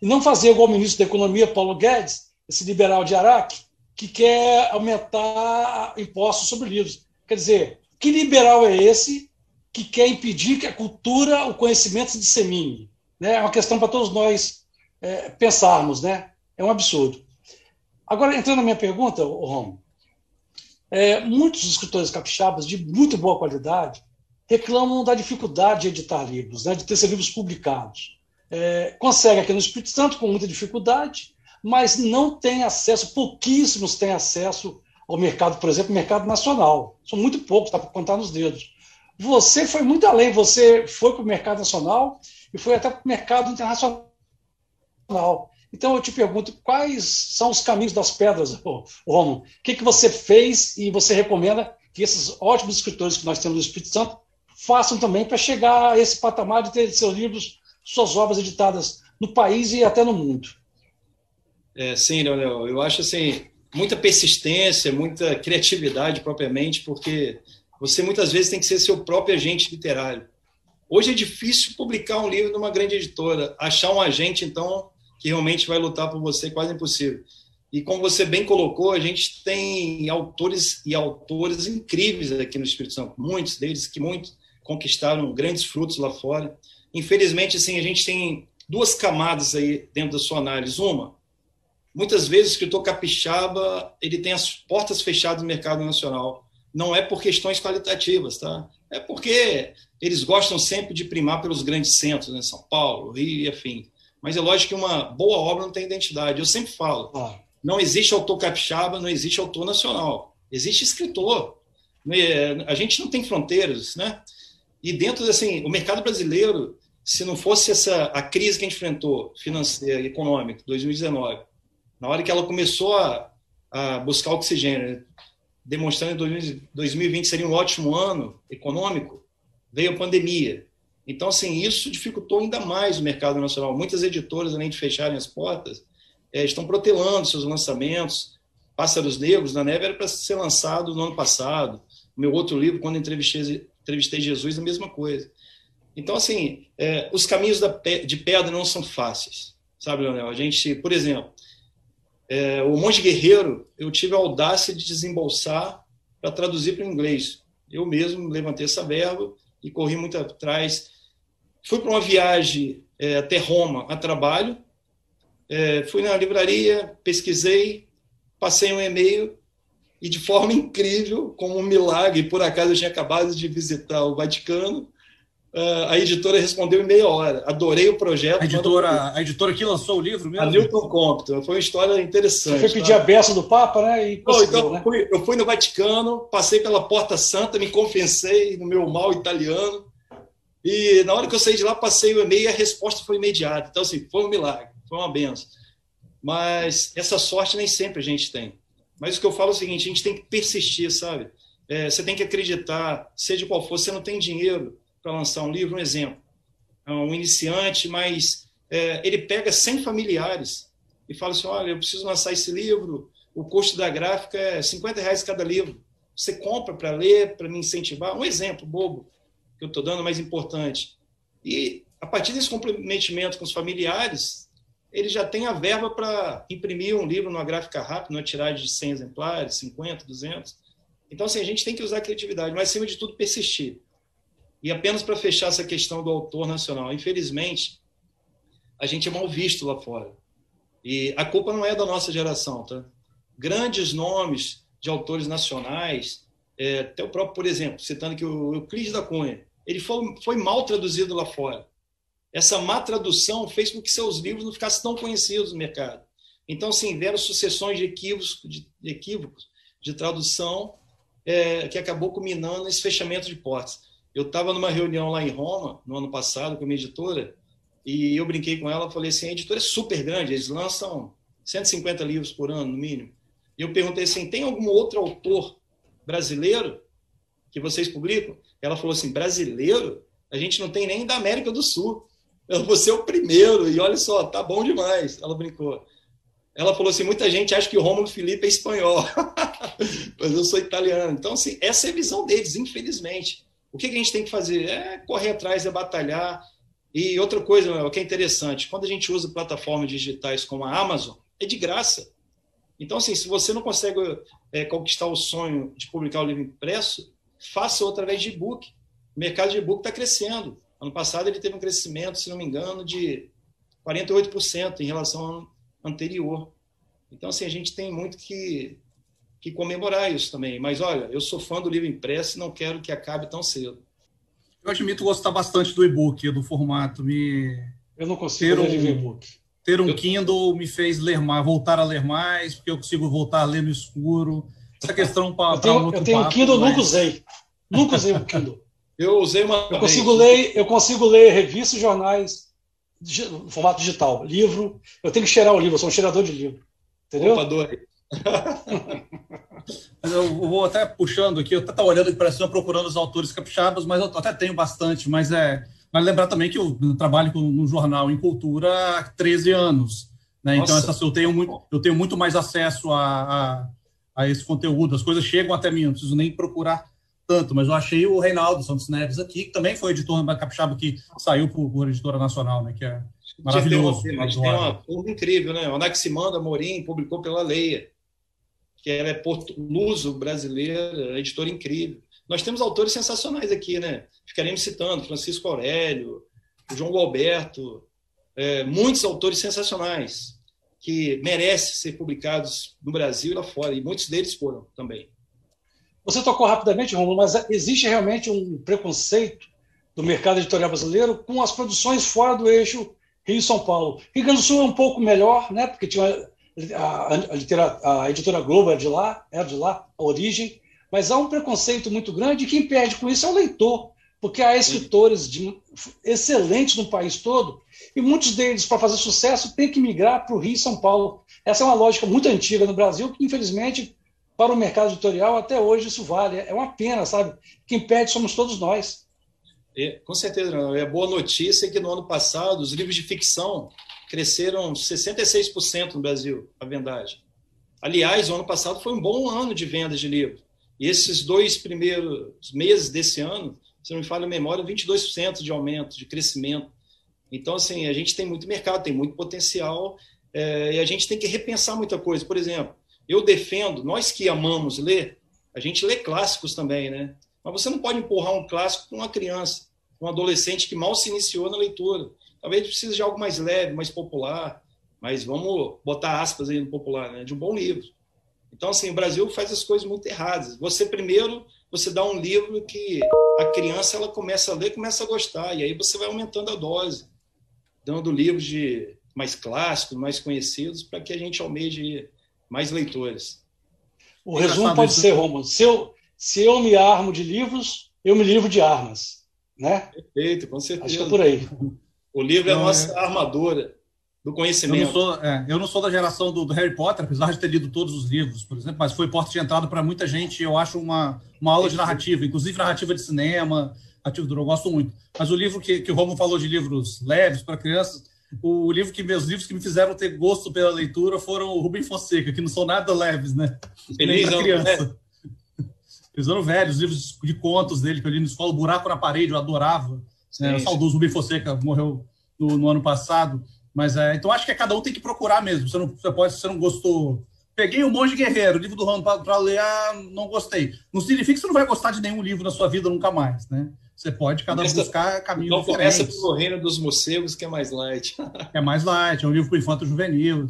E não fazer igual o ministro da Economia, Paulo Guedes, esse liberal de Araque, que quer aumentar impostos sobre livros. Quer dizer, que liberal é esse que quer impedir que a cultura, o conhecimento se dissemine? Né? É uma questão para todos nós é, pensarmos, né? É um absurdo. Agora, entrando na minha pergunta, Romo, é, muitos escritores capixabas de muito boa qualidade reclamam da dificuldade de editar livros, né, de ter seus livros publicados. É, consegue aqui no Espírito Santo com muita dificuldade, mas não tem acesso, pouquíssimos têm acesso ao mercado, por exemplo, mercado nacional. São muito poucos, dá para contar nos dedos. Você foi muito além, você foi para o mercado nacional e foi até para o mercado internacional então eu te pergunto, quais são os caminhos das pedras, Romo? O que, que você fez e você recomenda que esses ótimos escritores que nós temos no Espírito Santo façam também para chegar a esse patamar de ter seus livros, suas obras editadas no país e até no mundo? É, sim, Leonel, eu acho assim, muita persistência, muita criatividade propriamente, porque você muitas vezes tem que ser seu próprio agente literário. Hoje é difícil publicar um livro numa grande editora. Achar um agente, então, que realmente vai lutar por você, quase impossível. E como você bem colocou, a gente tem autores e autores incríveis aqui no Espírito Santo, muitos deles que muitos conquistaram grandes frutos lá fora. Infelizmente, assim, a gente tem duas camadas aí dentro da sua análise. Uma, muitas vezes o escritor capixaba ele tem as portas fechadas no mercado nacional. Não é por questões qualitativas, tá? É porque eles gostam sempre de primar pelos grandes centros, né? São Paulo, Rio e afim mas é lógico que uma boa obra não tem identidade. Eu sempre falo, ah. não existe autor capixaba, não existe autor nacional. Existe escritor. É, a gente não tem fronteiras, né? E dentro assim, o mercado brasileiro, se não fosse essa a crise que a gente enfrentou, financeira e econômica, 2019, na hora que ela começou a, a buscar oxigênio, demonstrando que 2020 seria um ótimo ano econômico, veio a pandemia. Então, assim, isso dificultou ainda mais o mercado nacional. Muitas editoras, além de fecharem as portas, é, estão protelando seus lançamentos. Pássaros Negros na Neve era para ser lançado no ano passado. O meu outro livro, quando entrevistei, entrevistei Jesus, a mesma coisa. Então, assim, é, os caminhos da, de pedra não são fáceis, sabe, Leonel? A gente, por exemplo, é, o Monte Guerreiro, eu tive a audácia de desembolsar para traduzir para o inglês. Eu mesmo levantei essa verba e corri muito atrás. Fui para uma viagem é, até Roma a trabalho, é, fui na livraria, pesquisei, passei um e-mail e de forma incrível, como um milagre, por acaso eu tinha acabado de visitar o Vaticano, a editora respondeu em meia hora. Adorei o projeto. A editora, a editora que lançou o livro mesmo? A Newton Compton. Foi uma história interessante. Você foi pedir tá? a beça do Papa, né? E Não, então, né? Fui, eu fui no Vaticano, passei pela Porta Santa, me confessei no meu mal italiano. E na hora que eu saí de lá, passei o e-mail e a resposta foi imediata. Então, assim, foi um milagre, foi uma benção. Mas essa sorte nem sempre a gente tem. Mas o que eu falo é o seguinte: a gente tem que persistir, sabe? É, você tem que acreditar, seja qual for, você não tem dinheiro para lançar um livro, um exemplo. É um iniciante, mas é, ele pega 100 familiares e fala assim: olha, eu preciso lançar esse livro, o custo da gráfica é 50 reais cada livro. Você compra para ler, para me incentivar? Um exemplo bobo que eu estou dando, mais importante. E a partir desse comprometimento com os familiares, ele já tem a verba para imprimir um livro numa gráfica rápida, numa tiragem de 100 exemplares, 50, 200. Então, assim, a gente tem que usar a criatividade, mas, acima de tudo, persistir. E apenas para fechar essa questão do autor nacional, infelizmente, a gente é mal visto lá fora. E a culpa não é da nossa geração, tá? Grandes nomes de autores nacionais, é, até o próprio, por exemplo, citando que o Euclides da Cunha, ele foi, foi mal traduzido lá fora. Essa má tradução fez com que seus livros não ficassem tão conhecidos no mercado. Então, sim, vieram sucessões de equívocos de, de, equívocos de tradução é, que acabou culminando nesse fechamento de portas. Eu estava numa reunião lá em Roma, no ano passado, com a minha editora, e eu brinquei com ela, falei assim, a editora é super grande, eles lançam 150 livros por ano, no mínimo. E eu perguntei assim, tem algum outro autor brasileiro que vocês publicam? Ela falou assim, brasileiro? A gente não tem nem da América do Sul. Eu vou ser o primeiro, e olha só, tá bom demais. Ela brincou. Ela falou assim: muita gente acha que o Rômulo Felipe é espanhol, mas eu sou italiano. Então, assim, essa é a visão deles, infelizmente. O que a gente tem que fazer? É correr atrás, é batalhar. E outra coisa o que é interessante: quando a gente usa plataformas digitais como a Amazon, é de graça. Então, assim, se você não consegue é, conquistar o sonho de publicar o livro impresso, faça através de e-book. O mercado de e-book está crescendo. Ano passado ele teve um crescimento, se não me engano, de 48% em relação ao ano anterior. Então, assim, a gente tem muito que, que comemorar isso também. Mas, olha, eu sou fã do livro impresso e não quero que acabe tão cedo. Eu admito gostar bastante do e-book, do formato. Me... Eu não consigo ter um, e-book. Ter um eu... Kindle me fez ler mais, voltar a ler mais, porque eu consigo voltar a ler no escuro. Essa questão para. Eu tenho, eu tenho um Kindle, mas... nunca usei. Nunca usei o Kindle. Eu usei uma. Eu consigo ler, eu consigo ler revistas, jornais, no formato digital, livro. Eu tenho que cheirar o livro, eu sou um cheirador de livro. Entendeu? Opa, mas eu vou até puxando aqui, eu até estava olhando para cima, procurando os autores capixabas, mas eu até tenho bastante, mas é. Mas lembrar também que eu trabalho no jornal em cultura há 13 anos. Né? Então, essa, eu, tenho muito, eu tenho muito mais acesso a, a, a esse conteúdo. As coisas chegam até mim, não preciso nem procurar tanto, mas eu achei o Reinaldo Santos Neves aqui, que também foi editor da Capixaba, que saiu por, por editora nacional, né? Que é maravilhoso. Tem uma, tem uma turma incrível, né? O Anaximanda Morim publicou pela Leia, que ela é portuguesa brasileira, editora incrível. Nós temos autores sensacionais aqui, né? Ficaremos citando Francisco Aurélio, João Galberto, é, muitos autores sensacionais que merecem ser publicados no Brasil e lá fora, e muitos deles foram também. Você tocou rapidamente, Romulo, mas existe realmente um preconceito do mercado editorial brasileiro com as produções fora do eixo Rio-São Paulo. Rio Grande do Sul é um pouco melhor, né? porque tinha a, a, a editora Globo é de lá, é de lá, a origem, mas há um preconceito muito grande e quem perde com isso é o leitor, porque há escritores de, excelentes no país todo e muitos deles, para fazer sucesso, têm que migrar para o Rio e São Paulo. Essa é uma lógica muito antiga no Brasil que, infelizmente, para o mercado editorial, até hoje isso vale. É uma pena, sabe? Quem perde somos todos nós. É, com certeza. É boa notícia que no ano passado os livros de ficção cresceram 66% no Brasil, a vendagem. Aliás, o ano passado foi um bom ano de vendas de livros. E esses dois primeiros meses desse ano, se não me falha a memória, 22% de aumento, de crescimento. Então, assim, a gente tem muito mercado, tem muito potencial, é, e a gente tem que repensar muita coisa. Por exemplo, eu defendo, nós que amamos ler, a gente lê clássicos também, né? Mas você não pode empurrar um clássico com uma criança, um adolescente que mal se iniciou na leitura. Talvez precise de algo mais leve, mais popular, mas vamos botar aspas aí no popular, né? De um bom livro. Então, assim, o Brasil faz as coisas muito erradas. Você primeiro, você dá um livro que a criança ela começa a ler, começa a gostar, e aí você vai aumentando a dose, dando livros de mais clássicos, mais conhecidos, para que a gente almeje mais leitores. O resumo pode ser, Romulo, se eu, se eu me armo de livros, eu me livro de armas. Né? Perfeito, com certeza. Acho que é por aí. O livro é a nossa é... armadura. do conhecimento. Eu não sou, é, eu não sou da geração do, do, Harry Potter, apesar de ter lido todos os livros, por exemplo, mas foi porta de entrada para muita gente. Eu acho uma, uma aula de narrativa, inclusive narrativa de cinema, ativo eu gosto muito. Mas o livro que, que o Romulo falou de livros leves para crianças, o livro que meus livros que me fizeram ter gosto pela leitura foram o Rubem Fonseca, que não são nada leves, né? Feliz Nem criança. Eles eram velhos, livros de contos dele que eu li na escola, Buraco na Parede, eu adorava. Né? O saudoso Rubem Fonseca morreu no, no ano passado. Mas é, então acho que cada um tem que procurar mesmo. Você não, você pode, você não gostou. Peguei o Monge Guerreiro, livro do Rano para ler, ah, não gostei. Não significa que você não vai gostar de nenhum livro na sua vida nunca mais, né? Você pode cada um buscar caminhos então, diferentes. Começa pelo Reino dos Morcegos, que é mais light. é mais light, é um livro para infanto juvenil,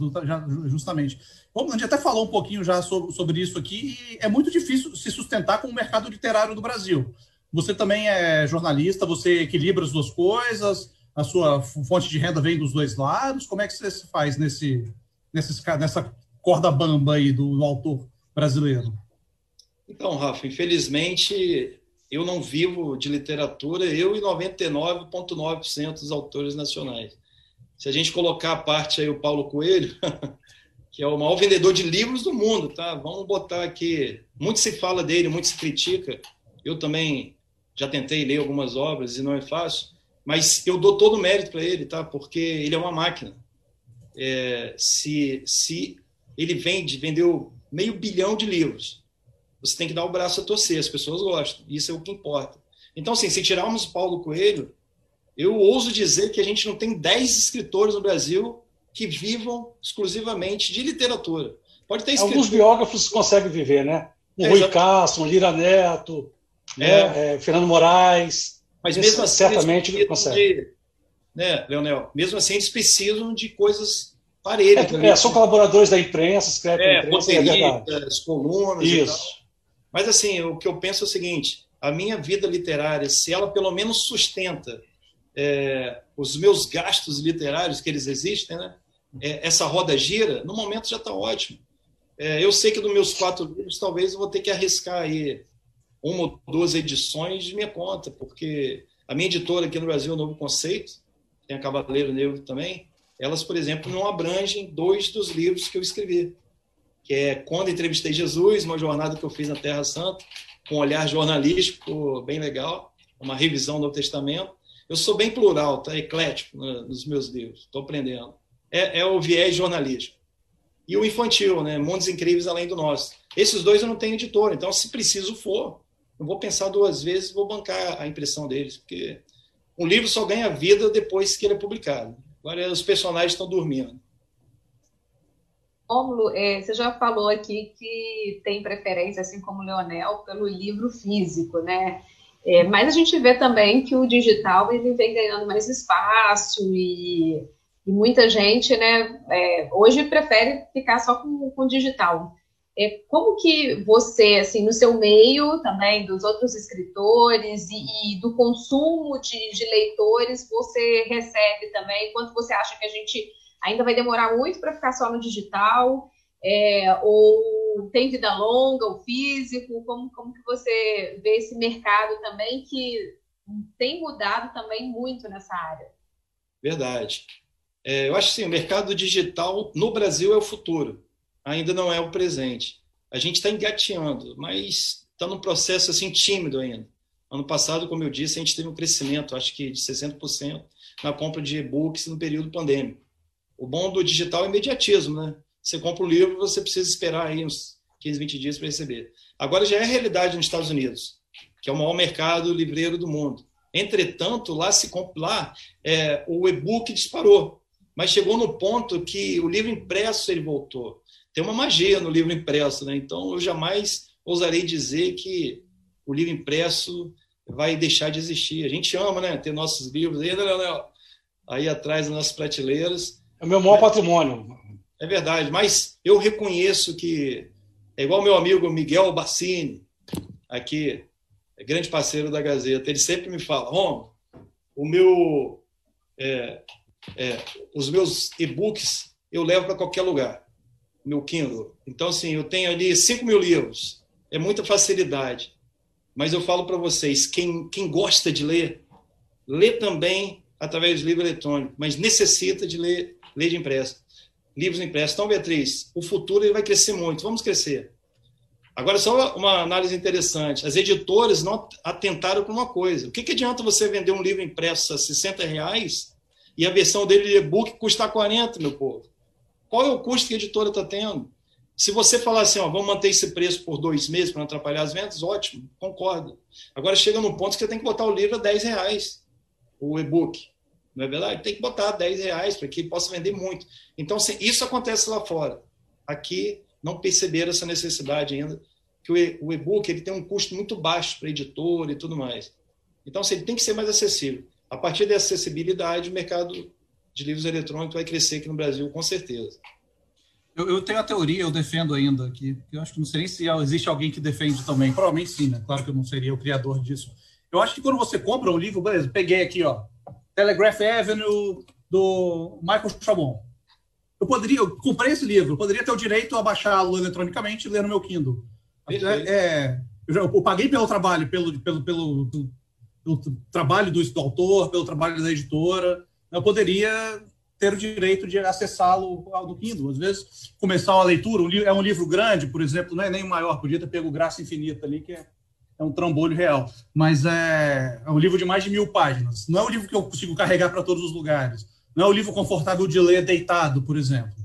justamente. Bom, a gente até falou um pouquinho já sobre, sobre isso aqui, e é muito difícil se sustentar com o mercado literário do Brasil. Você também é jornalista, você equilibra as duas coisas, a sua fonte de renda vem dos dois lados? Como é que você faz nesse, nesse, nessa corda bamba aí do, do autor brasileiro? Então, Rafa, infelizmente eu não vivo de literatura, eu e 99,9% dos autores nacionais. Se a gente colocar a parte aí o Paulo Coelho, que é o maior vendedor de livros do mundo, tá? Vamos botar aqui. Muito se fala dele, muito se critica. Eu também já tentei ler algumas obras e não é fácil. Mas eu dou todo o mérito para ele, tá? Porque ele é uma máquina. É, se, se ele vende, vendeu meio bilhão de livros, você tem que dar o braço a torcer, as pessoas gostam, isso é o que importa. Então, assim, se tirarmos o Paulo Coelho, eu ouso dizer que a gente não tem 10 escritores no Brasil que vivam exclusivamente de literatura. Pode ter escritor... Alguns biógrafos conseguem viver, né? O é, Rui Castro, o Lira Neto. Né? É, Fernando Moraes. Mas mesmo assim, certamente consegue. De, né, Leonel? Mesmo assim, eles precisam de coisas para ele. É, é, são colaboradores da imprensa, escrevem é, imprensa, é colunas. Isso. Mas assim, o que eu penso é o seguinte: a minha vida literária, se ela pelo menos sustenta é, os meus gastos literários, que eles existem, né? É, essa roda gira, no momento já está ótimo. É, eu sei que dos meus quatro livros, talvez eu vou ter que arriscar aí uma ou duas edições de minha conta, porque a minha editora aqui no Brasil, o Novo Conceito, tem a Cavaleiro Negro também, elas, por exemplo, não abrangem dois dos livros que eu escrevi, que é Quando Entrevistei Jesus, uma jornada que eu fiz na Terra Santa, com um olhar jornalístico bem legal, uma revisão do Testamento. Eu sou bem plural, tá? eclético nos meus livros, estou aprendendo. É, é, o viés jornalístico. E o infantil, né? Mundos Incríveis Além do Nosso. Esses dois eu não tenho editor, então, se preciso for, não vou pensar duas vezes, vou bancar a impressão deles, porque um livro só ganha vida depois que ele é publicado. Agora os personagens estão dormindo. Rômulo, é, você já falou aqui que tem preferência, assim como o Leonel, pelo livro físico, né? É, mas a gente vê também que o digital ele vem ganhando mais espaço e, e muita gente, né, é, hoje prefere ficar só com o digital. É, como que você, assim, no seu meio também, dos outros escritores e, e do consumo de, de, leitores, você recebe também? Quanto você acha que a gente ainda vai demorar muito para ficar só no digital? É, ou tem vida longa, o físico? Como, como que você vê esse mercado também que tem mudado também muito nessa área? Verdade. É, eu acho que sim, o mercado digital no Brasil é o futuro ainda não é o presente. A gente está engateando, mas está num processo assim tímido ainda. Ano passado, como eu disse, a gente teve um crescimento, acho que de 60% na compra de e-books no período pandêmico. O bom do digital é imediatismo, né? Você compra o livro, você precisa esperar aí uns 15, 20 dias para receber. Agora já é realidade nos Estados Unidos, que é o maior mercado livreiro do mundo. Entretanto, lá se lá é, o e-book disparou, mas chegou no ponto que o livro impresso ele voltou tem uma magia no livro impresso, né? Então eu jamais ousarei dizer que o livro impresso vai deixar de existir. A gente ama, né? Ter nossos livros aí, né? Aí atrás das nossas prateleiras. É o meu maior patrimônio. É verdade, mas eu reconheço que é igual meu amigo Miguel Bassini, aqui, é grande parceiro da Gazeta. Ele sempre me fala, Rom, o meu, é, é, os meus e-books eu levo para qualquer lugar meu Kindle. Então, assim, eu tenho ali 5 mil livros. É muita facilidade. Mas eu falo para vocês, quem, quem gosta de ler, lê também através do livro eletrônico, mas necessita de ler ler de impresso, livros impressos. Então, Beatriz, o futuro ele vai crescer muito. Vamos crescer. Agora, só uma análise interessante. As editoras não atentaram para uma coisa. O que, que adianta você vender um livro impresso a 60 reais e a versão dele de e-book custar 40, meu povo? Qual é o custo que a editora está tendo? Se você falar assim, ó, vamos manter esse preço por dois meses para não atrapalhar as vendas, ótimo, concordo. Agora chega num ponto que você tem que botar o livro a 10 reais, o e-book. Não é verdade? Tem que botar 10 reais para que possa vender muito. Então, isso acontece lá fora. Aqui não perceberam essa necessidade ainda, que o e-book ele tem um custo muito baixo para editor e tudo mais. Então, assim, ele tem que ser mais acessível. A partir dessa acessibilidade, o mercado de livros eletrônicos vai crescer aqui no Brasil, com certeza. Eu, eu, tenho a teoria, eu defendo ainda que eu acho que não sei nem se existe alguém que defende também. Provavelmente sim, né? Claro que eu não seria o criador disso. Eu acho que quando você compra um livro, beleza, peguei aqui, ó, Telegraph Avenue do Michael Chabon. Eu poderia, eu comprei esse livro, eu poderia ter o direito a baixá-lo eletronicamente e ler no meu Kindle. É, é, eu, já, eu, paguei pelo trabalho, pelo, pelo, pelo, pelo, pelo trabalho do, do autor, pelo trabalho da editora. Eu poderia ter o direito de acessá-lo do Kindle. Às vezes, começar uma leitura, um é um livro grande, por exemplo, não é nem o maior, podia ter pego Graça Infinita ali, que é, é um trambolho real. Mas é, é, um livro de mais de mil páginas. Não é um livro que eu consigo carregar para todos os lugares. Não é um livro confortável de ler deitado, por exemplo.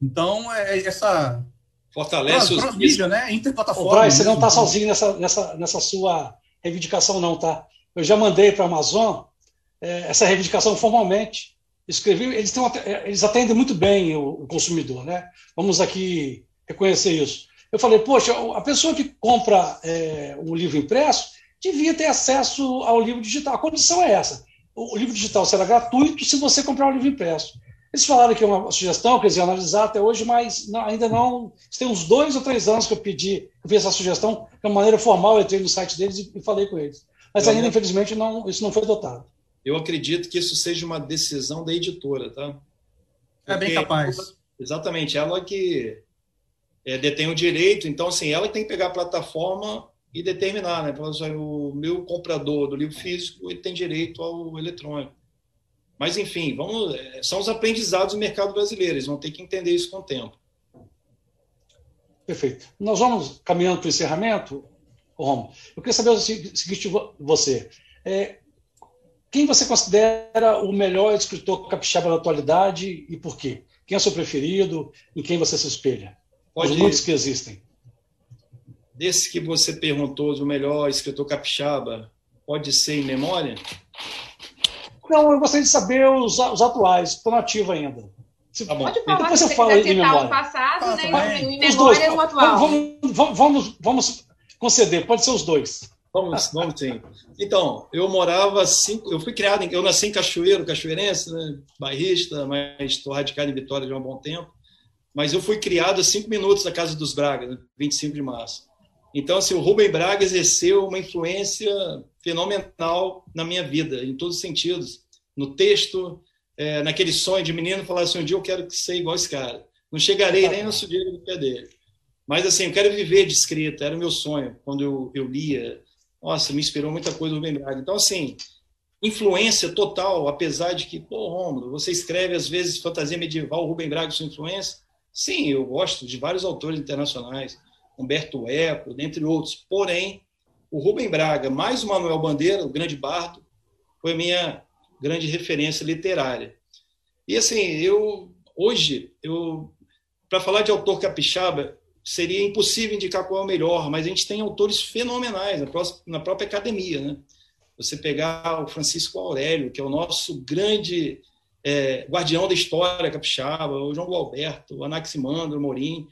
Então, é, é essa... Fortalece os... Mídia, né? Interplataforma. Ô, Bryce, você não está sozinho nessa, nessa, nessa sua reivindicação, não, tá? Eu já mandei para a Amazon essa reivindicação formalmente escrevi, eles, têm uma, eles atendem muito bem o, o, consumidor, né? Vamos aqui reconhecer isso. Eu falei, poxa, a pessoa que compra é, um livro impresso devia ter acesso ao livro digital. A condição é essa. O, o livro digital será gratuito se você comprar o livro impresso. Eles falaram que é uma sugestão que eles iam analisar até hoje, mas não, ainda não. Tem uns dois ou três anos que eu pedi, eu fiz essa sugestão, de uma maneira formal, eu entrei no site deles e, e falei com eles. Mas ainda, infelizmente, não, isso não foi adotado eu acredito que isso seja uma decisão da editora, tá? Porque é bem capaz. Ela, exatamente, ela que é, detém o direito, então, assim, ela tem que pegar a plataforma e determinar, né? Assim, o meu comprador do livro físico ele tem direito ao eletrônico. Mas, enfim, vamos, é, são os aprendizados do mercado brasileiro, eles vão ter que entender isso com o tempo. Perfeito. Nós vamos caminhando para o encerramento, Romo. Eu queria saber o seguinte, você. É, quem você considera o melhor escritor capixaba da atualidade e por quê? Quem é o seu preferido? Em quem você se espelha? Pode Os muitos que existem. Desse que você perguntou do melhor escritor capixaba, pode ser em memória? Não, eu gostaria de saber os, os atuais. Estou nativo ainda. Se, tá Pode falar, Depois eu falo em memória. o passado, ah, né? Em memória dois, o atual. Vamos, vamos, vamos, vamos conceder, pode ser os dois. Vamos, vamos sim. Então, eu morava cinco, eu fui criado, em, eu nasci em Cachoeiro, cachoeirense, né, bairrista, mas estou radicado em Vitória já há um bom tempo. Mas eu fui criado a cinco minutos da casa dos Braga, né, 25 de março. Então, assim, o Rubem Braga exerceu uma influência fenomenal na minha vida, em todos os sentidos. No texto, é, naquele sonho de menino, falar assim, um dia eu quero ser igual esse cara. Não chegarei nem no sujeito do pé dele. Mas, assim, eu quero viver de escrita, era o meu sonho, quando eu, eu lia nossa, me inspirou muita coisa o Rubem Braga. Então, assim, influência total, apesar de que, pô, Romulo, você escreve às vezes fantasia medieval, Rubem Braga sua influência? Sim, eu gosto de vários autores internacionais, Humberto Eco, dentre outros. Porém, o Rubem Braga, mais o Manuel Bandeira, o grande bardo, foi minha grande referência literária. E assim, eu hoje, eu para falar de autor capixaba, seria impossível indicar qual é o melhor, mas a gente tem autores fenomenais na, na própria academia. Né? Você pegar o Francisco Aurélio, que é o nosso grande é, guardião da história capixaba, o João Gualberto, o Anaximandro Morim,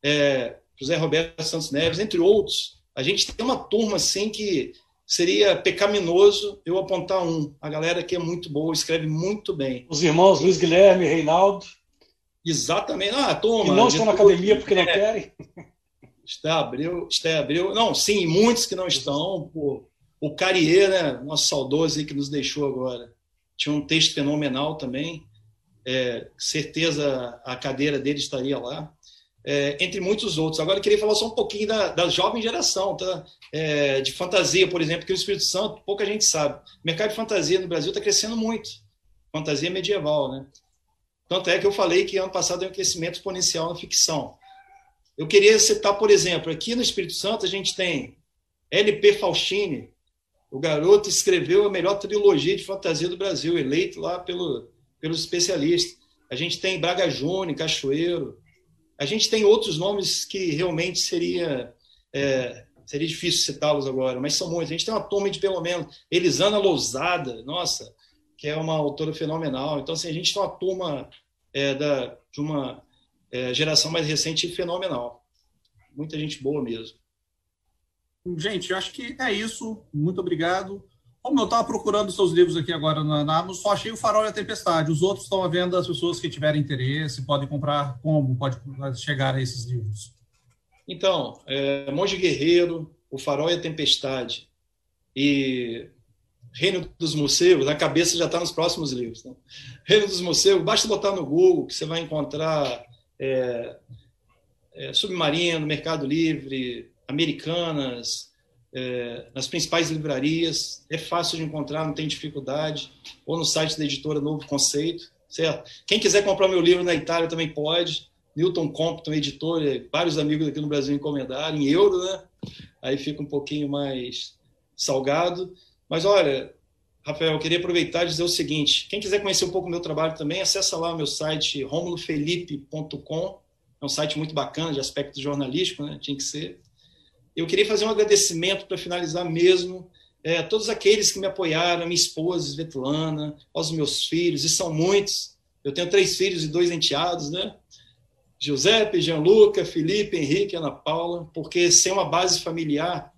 é, José Roberto Santos Neves, entre outros. A gente tem uma turma assim que seria pecaminoso eu apontar um. A galera que é muito boa, escreve muito bem. Os irmãos Luiz Guilherme, Reinaldo. Exatamente. Ah, toma. E não estão na academia porque não é. querem. Está Abreu, está Abreu. Não, sim, muitos que não estão. Pô, o Carrier, né, nosso saudoso aí que nos deixou agora, tinha um texto fenomenal também. É, certeza a cadeira dele estaria lá. É, entre muitos outros. Agora eu queria falar só um pouquinho da, da jovem geração, tá? É, de fantasia, por exemplo, que o Espírito Santo, pouca gente sabe. O mercado de fantasia no Brasil está crescendo muito. Fantasia medieval, né? Tanto é que eu falei que ano passado tem um crescimento exponencial na ficção. Eu queria citar, por exemplo, aqui no Espírito Santo a gente tem LP Faustini, o garoto escreveu a melhor trilogia de fantasia do Brasil, eleito lá pelo, pelos especialistas. A gente tem Braga Júnior, Cachoeiro. A gente tem outros nomes que realmente seria é, seria difícil citá-los agora, mas são muitos. A gente tem uma turma de pelo menos Elisana Lousada, nossa, que é uma autora fenomenal. Então, assim, a gente tem uma turma é, da, de uma é, geração mais recente fenomenal. Muita gente boa mesmo. Gente, eu acho que é isso. Muito obrigado. Como eu estava procurando seus livros aqui agora na, Amazon, só achei o Farol e a Tempestade. Os outros estão à venda, as pessoas que tiverem interesse podem comprar como? Pode chegar a esses livros? Então, é, Monge Guerreiro, O Farol e a Tempestade e Reino dos Morcegos, a cabeça já está nos próximos livros. Né? Reino dos Morcegos, basta botar no Google que você vai encontrar é, é, Submarino, Mercado Livre, Americanas, é, nas principais livrarias. É fácil de encontrar, não tem dificuldade. Ou no site da editora Novo Conceito, certo? Quem quiser comprar meu livro na Itália também pode. Newton Compton, editor, vários amigos aqui no Brasil encomendaram, em euro, né? Aí fica um pouquinho mais salgado. Mas olha, Rafael, eu queria aproveitar e dizer o seguinte: quem quiser conhecer um pouco o meu trabalho também, acessa lá o meu site romulofelipe.com. É um site muito bacana de aspecto jornalístico, né? Tinha que ser. Eu queria fazer um agradecimento para finalizar mesmo é, a todos aqueles que me apoiaram, minha esposa, Svetlana, aos meus filhos, e são muitos. Eu tenho três filhos e dois enteados, né? Giuseppe, Gianluca, Felipe, Henrique, Ana Paula, porque sem uma base familiar,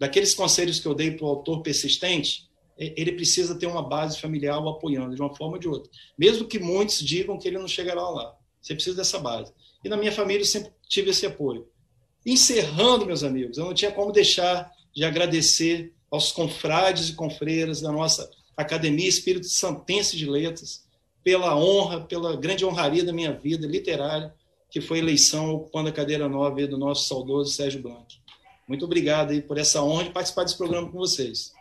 daqueles conselhos que eu dei para o autor persistente, ele precisa ter uma base familiar o apoiando de uma forma ou de outra. Mesmo que muitos digam que ele não chegará lá. Você precisa dessa base. E na minha família eu sempre tive esse apoio. Encerrando, meus amigos, eu não tinha como deixar de agradecer aos confrades e confreiras da nossa Academia Espírito Santense de Letras pela honra, pela grande honraria da minha vida literária, que foi eleição ocupando a cadeira nova do nosso saudoso Sérgio Blanc. Muito obrigado aí por essa honra de participar desse programa com vocês.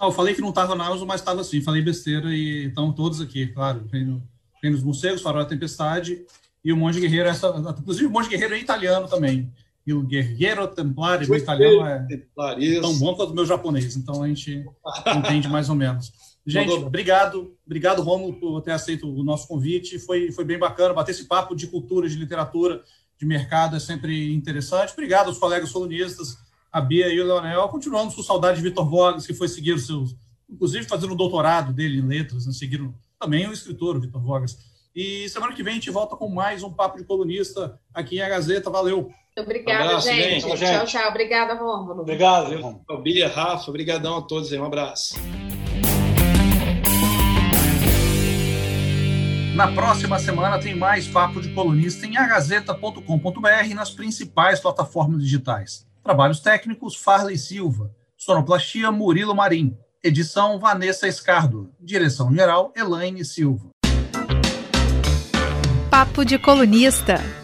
Ah, eu falei que não estava na Amazon, mas estava assim, falei besteira e estão todos aqui, claro. Tem, tem os morcegos, Farol da Tempestade e o Monge Guerreiro, essa, inclusive o Monge Guerreiro é italiano também. E o Guerreiro Templari, o italiano, é tão bom quanto o meu japonês, então a gente entende mais ou menos. Gente, obrigado, obrigado, Romulo, por ter aceito o nosso convite. Foi, foi bem bacana bater esse papo de cultura, de literatura, de mercado, é sempre interessante. Obrigado aos colegas colunistas, a Bia e o Leonel. Continuamos com saudade de Vitor Vogas, que foi seguir os seus, inclusive fazendo o doutorado dele em letras, né? seguiram também o escritor, o Vitor Vogas. E semana que vem a gente volta com mais um Papo de Colunista aqui em Gazeta. Valeu! Obrigada, um abraço, gente. gente. Tchau, tchau. Obrigada, Rômulo. Obrigado. Bia, Rafa, obrigadão a todos aí. Um abraço. Na próxima semana tem mais Papo de Colunista em agazeta.com.br e nas principais plataformas digitais. Trabalhos técnicos Farley Silva. Sonoplastia Murilo Marim. Edição Vanessa Escardo. Direção geral Elaine Silva. Papo de Colunista.